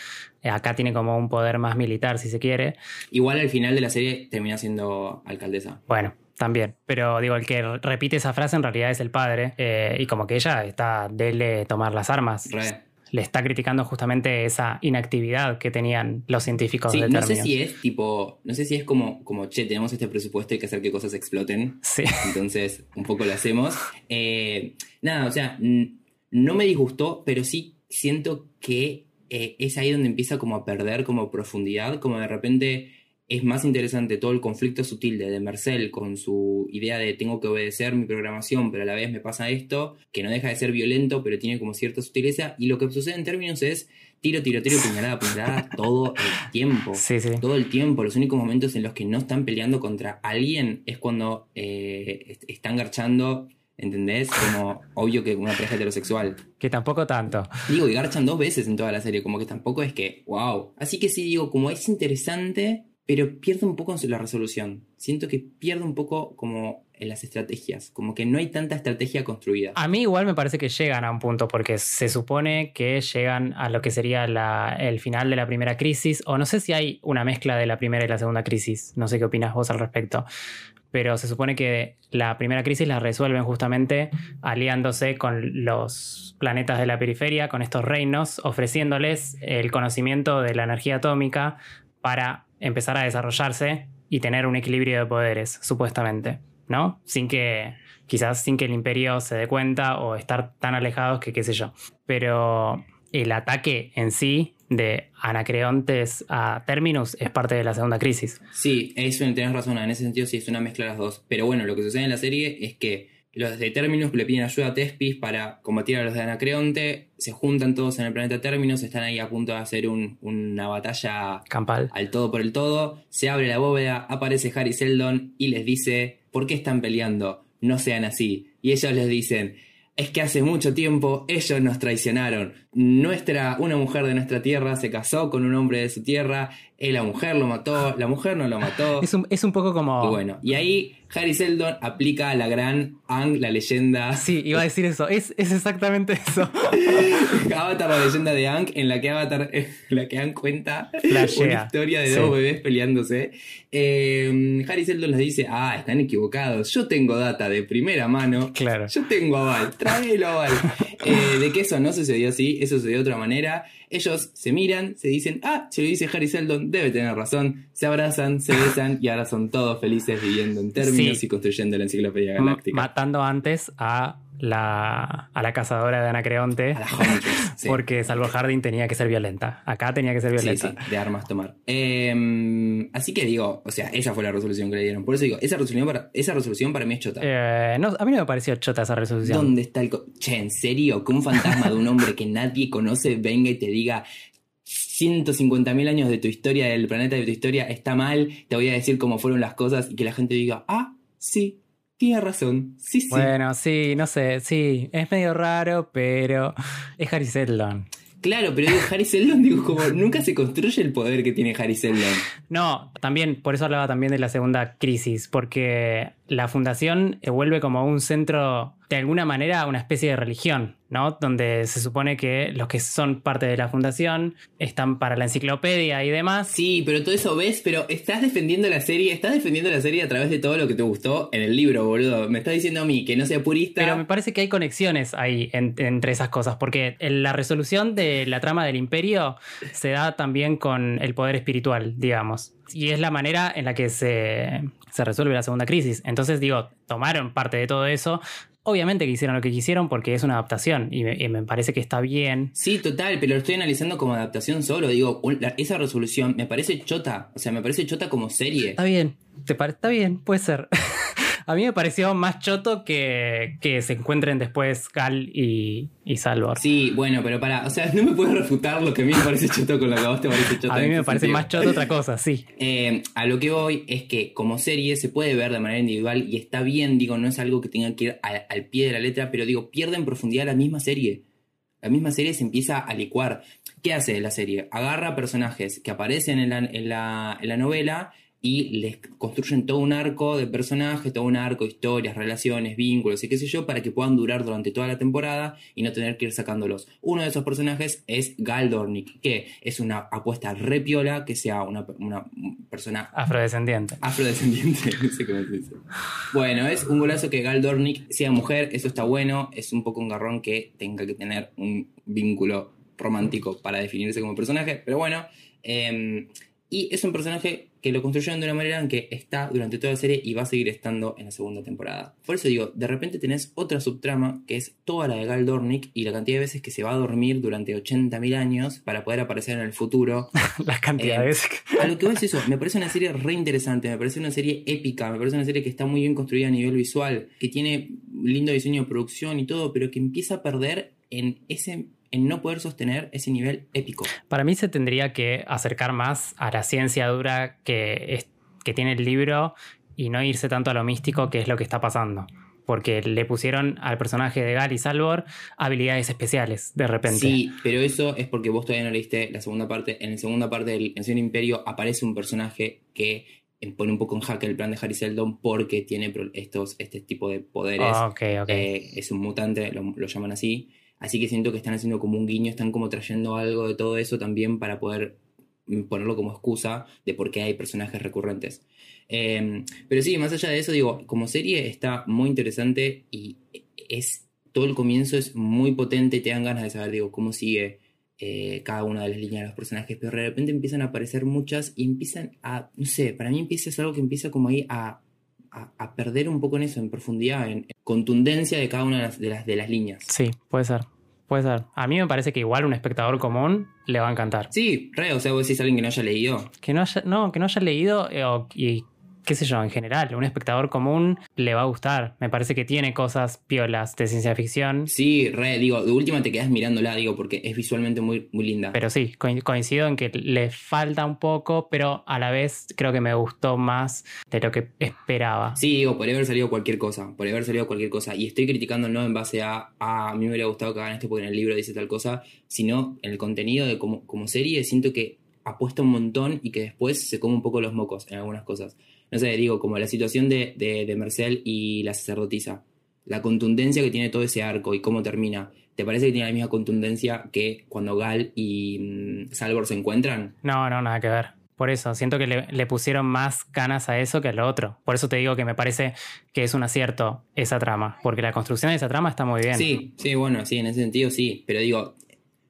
Eh, acá tiene como un poder más militar si se quiere, Igual al final de la serie termina siendo alcaldesa. bueno, también, pero digo, el que repite esa frase en realidad es el padre eh, y como que ella está, dele tomar las armas. Re. Le está criticando justamente esa inactividad que tenían los científicos Sí, de no sé si es tipo, no sé si es como, como, che, tenemos este presupuesto, hay que hacer que cosas exploten. Sí. Entonces, un poco lo hacemos. Eh, nada, o sea, no me disgustó, pero sí siento que eh, es ahí donde empieza como a perder como profundidad, como de repente es más interesante todo el conflicto sutil de, de Marcel con su idea de tengo que obedecer mi programación, pero a la vez me pasa esto, que no deja de ser violento, pero tiene como cierta sutileza, y lo que sucede en términos es tiro, tiro, tiro, puñalada, puñalada, [laughs] todo el tiempo Sí, sí. todo el tiempo. Los únicos momentos en los que no están peleando contra alguien es cuando eh, est- están garchando, ¿entendés? Como obvio que una pareja heterosexual. Que tampoco tanto. Digo, y garchan dos veces en toda la serie, como que tampoco es que, wow. Así que sí, digo, como es interesante, pero pierde un poco en la resolución. Siento que pierde un poco como en las estrategias, como que no hay tanta estrategia construida. A mí igual me parece que llegan a un punto porque se supone que llegan a lo que sería el final de la primera crisis o no sé si hay una mezcla de la primera y la segunda crisis, no sé qué opinas vos al respecto, pero se supone que la primera crisis la resuelven justamente aliándose con los planetas de la periferia, con estos reinos, ofreciéndoles el conocimiento de la energía atómica para empezar a desarrollarse y tener un equilibrio de poderes, supuestamente, ¿no? Sin que, quizás sin que el imperio se dé cuenta o estar tan alejados que qué sé yo. Pero el ataque en sí de Anacreontes a Terminus es parte de la segunda crisis. Sí, eso tenés razón, en ese sentido sí es una mezcla de las dos. Pero bueno, lo que sucede en la serie es que los de Terminus le piden ayuda a Tespis para combatir a los de Anacreonte, se juntan todos en el planeta Terminus, están ahí a punto de hacer una batalla campal al todo por el todo, se abre la bóveda, aparece Harry Seldon y les dice, ¿por qué están peleando? No sean así. Y ellos les dicen, es que hace mucho tiempo ellos nos traicionaron. Nuestra, una mujer de nuestra tierra se casó con un hombre de su tierra, y la mujer lo mató, la mujer no lo mató. [laughs] Es un, es un poco como... Y bueno, y ahí Harry Seldon aplica la gran Ang, la leyenda. Sí, iba a decir eso, es, exactamente eso. [laughs] Avatar, la leyenda de Ang, en la que Avatar, [laughs] la que Ang cuenta una historia de dos bebés peleándose. Eh, Harry Seldon les dice, ah, están equivocados, yo tengo data de primera mano. Claro. Yo tengo aval, tráelo aval. Eh, de que eso no sucedió así, eso sucedió de otra manera. Ellos se miran, se dicen, ah, si lo dice Harry Seldon, debe tener razón. Se abrazan, se [laughs] besan y ahora son todos felices viviendo en términos y construyendo la enciclopedia galáctica. Matando antes a la, a la cazadora de Anacreonte. A la [laughs] Porque Salvo Harding tenía que ser violenta. Acá tenía que ser violenta. de armas tomar. Em, así que digo, o sea, esa fue la resolución que le dieron. Por eso digo, esa resolución para, esa resolución para mí es chota. Eh, no, a mí no me pareció chota esa resolución. ¿Dónde está el... che, ¿en serio? Que un fantasma de un hombre que nadie conoce venga y te diga 150.000 años de tu historia, del planeta de tu historia, está mal, te voy a decir cómo fueron las cosas y que la gente diga, ah, sí, tiene razón, sí, sí. Bueno, sí, no sé, sí, es medio raro, pero es Harry Seldon. Claro, pero digo, Harry Seldon, digo, como nunca se construye el poder que tiene Harry Seldon. No, también, por eso hablaba también de la segunda crisis, porque la fundación vuelve como un centro, de alguna manera, una especie de religión. ¿no? Donde se supone que los que son parte de la fundación están para la enciclopedia y demás. Sí, pero todo eso ves, pero estás defendiendo la serie, estás defendiendo la serie a través de todo lo que te gustó en el libro, boludo. Me estás diciendo a mí que no sea purista. Pero me parece que hay conexiones ahí entre esas cosas, porque la resolución de la trama del imperio se da también con el poder espiritual, digamos. Y es la manera en la que se, se resuelve la segunda crisis. Entonces, digo, tomaron parte de todo eso, Obviamente que hicieron lo que quisieron porque es una adaptación y me, parece que está bien. Sí, total, pero lo estoy analizando como adaptación solo. Digo, esa resolución me parece chota. O sea, me parece chota como serie. Está bien, ¿te está bien, puede ser. [laughs] A mí me pareció más choto que, que se encuentren después Gal y, y Salvor. Sí, bueno, pero para, o sea, [laughs] no me puedes refutar lo que a mí me parece choto con lo que a vos te parece choto. A mí me parece más choto otra cosa, sí. [laughs] Eh, a lo que voy es que como serie se puede ver de manera individual y está bien, digo, no es algo que tenga que ir al, pie de la letra, pero digo, pierde en profundidad la misma serie. La misma serie se empieza a licuar. ¿Qué hace la serie? Agarra personajes que aparecen en la, en la, en la novela y les construyen todo un arco de personajes, todo un arco, historias, relaciones, vínculos y qué sé yo, para que puedan durar durante toda la temporada y no tener que ir sacándolos. Uno de esos personajes es Galdornik, que es una apuesta repiola que sea una, persona afrodescendiente. Afrodescendiente, [laughs] no sé cómo se dice. Bueno, es un golazo que Galdornik sea mujer, eso está bueno, es un poco un garrón que tenga que tener un vínculo romántico para definirse como personaje, pero bueno. Em, y es un personaje que lo construyeron de una manera en que está durante toda la serie y va a seguir estando en la segunda temporada. Por eso digo, de repente tenés otra subtrama que es toda la de Gal Dornick y la cantidad de veces que se va a dormir durante 80.000 años para poder aparecer en el futuro. [laughs] la cantidad de veces. A lo que voy es eso, me parece una serie re interesante, me parece una serie épica, me parece una serie que está muy bien construida a nivel visual, que tiene lindo diseño de producción y todo, pero que empieza a perder en ese en no poder sostener ese nivel épico. Para mí se tendría que acercar más a la ciencia dura que, que tiene el libro y no irse tanto a lo místico, que es lo que está pasando. Porque le pusieron al personaje de Gal y Salvor habilidades especiales, de repente. Sí, pero eso es porque vos todavía no leíste la segunda parte. En la segunda parte del Nación Imperio aparece un personaje que pone un poco en jaque el plan de Harry Seldon porque tiene estos, este tipo de poderes. Ah, eh, es un mutante, lo llaman así. Así que siento que están haciendo como un guiño, están como trayendo algo de todo eso también para poder ponerlo como excusa de por qué hay personajes recurrentes. Em, pero sí, más allá de eso, digo, como serie está muy interesante y es todo el comienzo es muy potente y te dan ganas de saber, digo, cómo sigue eh, cada una de las líneas de los personajes, pero de repente empiezan a aparecer muchas y empiezan a, no sé, para mí empieza es algo que empieza como ahí a, a, a perder un poco en eso, en profundidad, en, contundencia de cada una de las, de las, de las líneas. Sí, puede ser. Puede ser. A mí me parece que igual un espectador común le va a encantar. Sí, re, o sea, vos decís a alguien que no haya leído. Que no haya, no, que no haya leído eh, o- y qué sé yo, en general, un espectador común le va a gustar. Me parece que tiene cosas piolas de ciencia ficción. Sí, re, digo, de última te quedas mirándola, digo, porque es visualmente muy, muy linda. Pero sí, co- coincido en que le falta un poco, pero a la vez creo que me gustó más de lo que esperaba. Sí, digo, podría haber salido cualquier cosa, podría haber salido cualquier cosa. Y estoy criticando no en base a, "Ah, a mí me hubiera gustado que hagan esto porque en el libro dice tal cosa, sino en el contenido de como, como serie, siento que apuesta un montón y que después se come un poco los mocos en algunas cosas. No sé, digo, como la situación de, de, de Marcel y la sacerdotisa. La contundencia que tiene todo ese arco y cómo termina. ¿Te parece que tiene la misma contundencia que cuando Gal y mm, Salvor se encuentran? No, no, nada que ver. Por eso, siento que le, le pusieron más ganas a eso que a lo otro. Por eso te digo que me parece que es un acierto esa trama, porque la construcción de esa trama está muy bien. Sí, sí, bueno, sí, en ese sentido sí. Pero digo,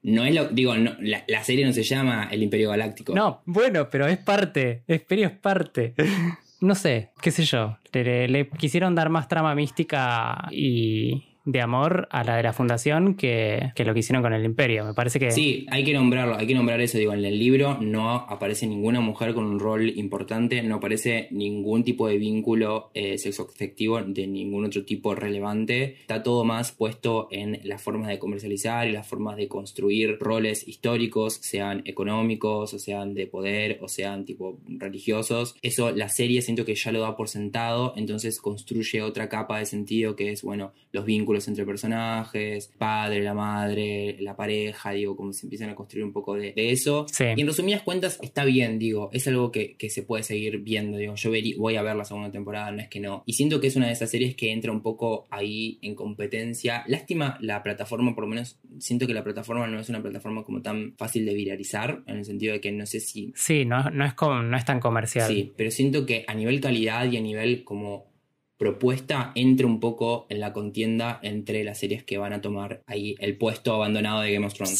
no es lo. Digo, no, la, la serie no se llama El Imperio Galáctico. No, bueno, pero es parte. Esperio es parte. [laughs] No sé, qué sé yo. Le, quisieron dar más trama mística y de amor a la de la fundación que, que lo que hicieron con el imperio. Me parece que... Sí, hay que nombrarlo, hay que nombrar eso. Digo, en el libro no aparece ninguna mujer con un rol importante, no aparece ningún tipo de vínculo eh, sexoafectivo de ningún otro tipo relevante. Está todo más puesto en las formas de comercializar y las formas de construir roles históricos, sean económicos, o sean de poder, o sean tipo religiosos. Eso la serie siento que ya lo da por sentado, entonces construye otra capa de sentido que es, bueno, los vínculos entre personajes, padre, la madre, la pareja, digo, como se empiezan a construir un poco de, de eso. Sí. Y en resumidas cuentas está bien, digo, es algo que, que se puede seguir viendo, digo, yo verí- voy a ver la segunda temporada, no es que no. Y siento que es una de esas series que entra un poco ahí en competencia. Lástima la plataforma, por lo menos siento que la plataforma no es una plataforma como tan fácil de viralizar, en el sentido de que no sé si Sí, no, no, es, como, no es tan comercial. Sí, pero siento que a nivel calidad y a nivel como propuesta entra un poco en la contienda entre las series que van a tomar ahí el puesto abandonado de Game of Thrones.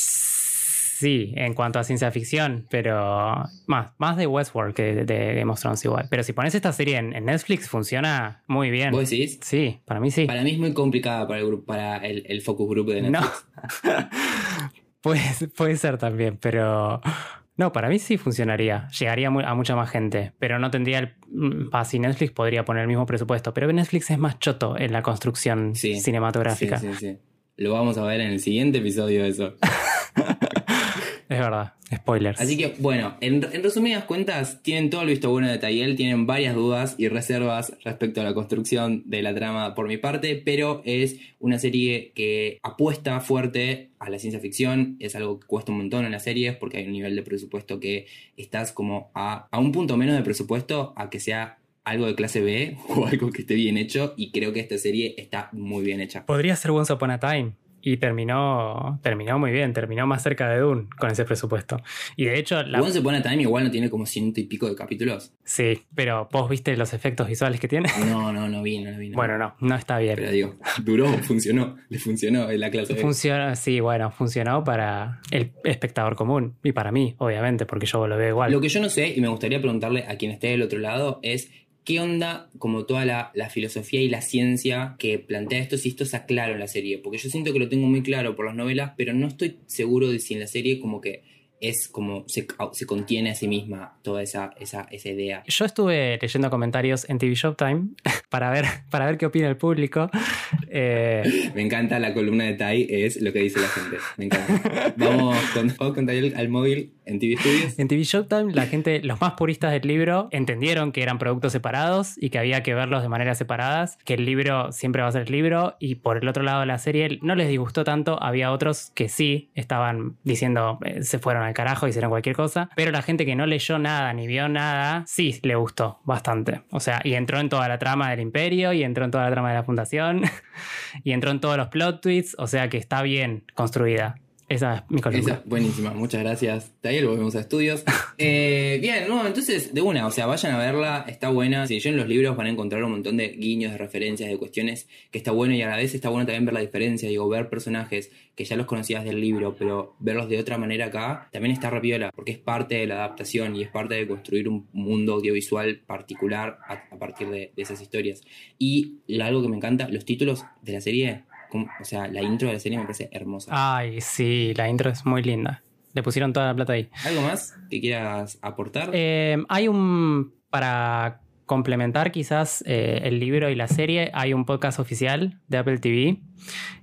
Sí, en cuanto a ciencia ficción, pero más, más de Westworld que de, de Game of Thrones igual. Pero si pones esta serie en, en Netflix funciona muy bien. ¿Vos decís? Sí, para mí sí. Para mí es muy complicada para el, grupo, para el, el focus group de No. Netflix. [laughs] puede, puede ser también, pero no, para mí sí funcionaría. Llegaría a mucha más gente, pero no tendría el. mm, pa, si Netflix podría poner el mismo presupuesto, pero Netflix es más choto en la construcción Sí. cinematográfica. Sí, sí, sí. Lo vamos a ver en el siguiente episodio de eso. [laughs] Es verdad, spoilers. Así que, bueno, en, en resumidas cuentas, tienen todo el visto bueno de Tayel, tienen varias dudas y reservas respecto a la construcción de la trama por mi parte, pero es una serie que apuesta fuerte a la ciencia ficción, es algo que cuesta un montón en las series porque hay un nivel de presupuesto que estás como a, a un punto menos de presupuesto a que sea algo de clase B [laughs] o algo que esté bien hecho y creo que esta serie está muy bien hecha. Podría ser Once Upon a Time. Y terminó, terminó muy bien, terminó más cerca de Dune con ese presupuesto. Y de hecho, la, Once Upon a Time igual no tiene como ciento y pico de capítulos. sí, pero vos viste los efectos visuales que tiene. No, no, no vi, no vi. no. Bueno, no, no está bien. Pero digo, duró, funcionó, le funcionó en la clase B. Funciona, sí, bueno, funcionó para el espectador común y para mí, obviamente, porque yo lo veo igual. Lo que yo no sé, y me gustaría preguntarle a quien esté del otro lado, es qué onda como toda la, la filosofía y la ciencia que plantea esto, si esto está claro en la serie. Porque yo siento que lo tengo muy claro por las novelas, pero no estoy seguro de si en la serie como que es como se, se contiene a sí misma toda esa, esa, esa idea. Yo estuve leyendo comentarios en TV Showtime [laughs] para ver, para ver qué opina el público. Eh, Me encanta la columna de Tai, es lo que dice la gente. Me encanta. Vamos con, vamos con al móvil en TV Studios. en TV Showtime, la gente, los más puristas del libro, entendieron que eran productos separados y que había que verlos de maneras separadas, que el libro siempre va a ser el libro, y por el otro lado de la serie no les disgustó tanto, había otros que sí estaban diciendo eh, se fueron al carajo, hicieron cualquier cosa, pero la gente que no leyó nada ni vio nada, sí le gustó bastante. O sea, y entró en toda la trama del imperio, y entró en toda la trama de la fundación, [laughs] y entró en todos los plot tweets, o sea que está bien construida. Esa es mi columna. Esa, buenísima, muchas gracias. Tayel, volvemos a estudios. [laughs] Eh, bien, no, entonces, de una, o sea, vayan a verla, está buena. Si en los libros van a encontrar un montón de guiños, de referencias, de cuestiones que está bueno y a la vez está bueno también ver la diferencia, digo, ver personajes que ya los conocías del libro, pero verlos de otra manera acá, también está rapiola, porque es parte de la adaptación y es parte de construir un mundo audiovisual particular a, partir de, de esas historias. Y algo que me encanta, los títulos de la serie o sea, la intro de la serie me parece hermosa. Ay, sí, la intro es muy linda. Le pusieron toda la plata ahí. ¿Algo más que quieras aportar? Eh, hay un. Para complementar quizás eh, el libro y la serie, hay un podcast oficial de Apple TV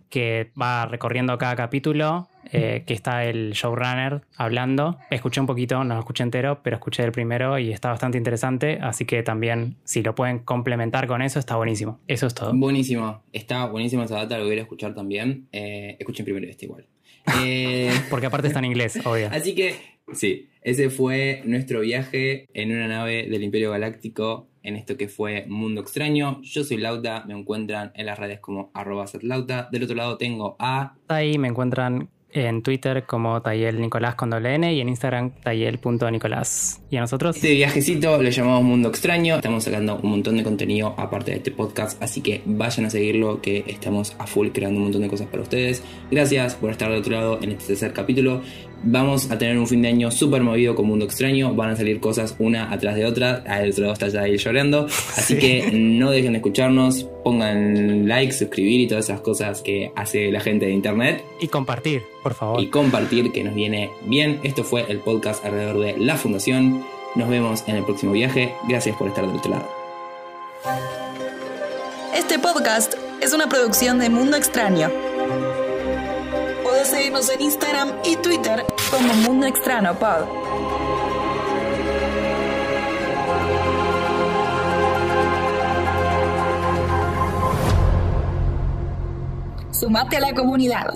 que va recorriendo cada capítulo, eh, que está el showrunner hablando. Escuché un poquito, no lo escuché entero, pero escuché el primero y está bastante interesante, así que también si lo pueden complementar con eso, está buenísimo. Eso es todo. Buenísimo, está buenísima esa data, lo voy a escuchar también. Eh, escuchen primero este igual. Eh, [laughs] Porque aparte está en inglés, obvio. Así que, sí, ese fue nuestro viaje en una nave del Imperio Galáctico en esto que fue Mundo Extraño. Yo soy Lauta, me encuentran en las redes como arroba Lauta. Del otro lado tengo a... Ahí me encuentran en Twitter como Tayel Nicolás con doble N y en Instagram Tayel.nicolás. ¿Y a nosotros? Este viajecito lo llamamos Mundo Extraño. Estamos sacando un montón de contenido aparte de este podcast, así que vayan a seguirlo que estamos a full creando un montón de cosas para ustedes. Gracias por estar del otro lado en este tercer capítulo. Vamos a tener un fin de año súper movido con Mundo Extraño. Van a salir cosas una atrás de otra. Al otro lado está ya ahí llorando. Así que no dejen de escucharnos. Pongan like, suscribir y todas esas cosas que hace la gente de internet. Y compartir, por favor. Y compartir que nos viene bien. Esto fue el podcast alrededor de la Fundación. Nos vemos en el próximo viaje. Gracias por estar del otro lado. Este podcast es una producción de Mundo Extraño seguirnos en Instagram y Twitter como Mundo Extraño Pod. Sumate a la comunidad.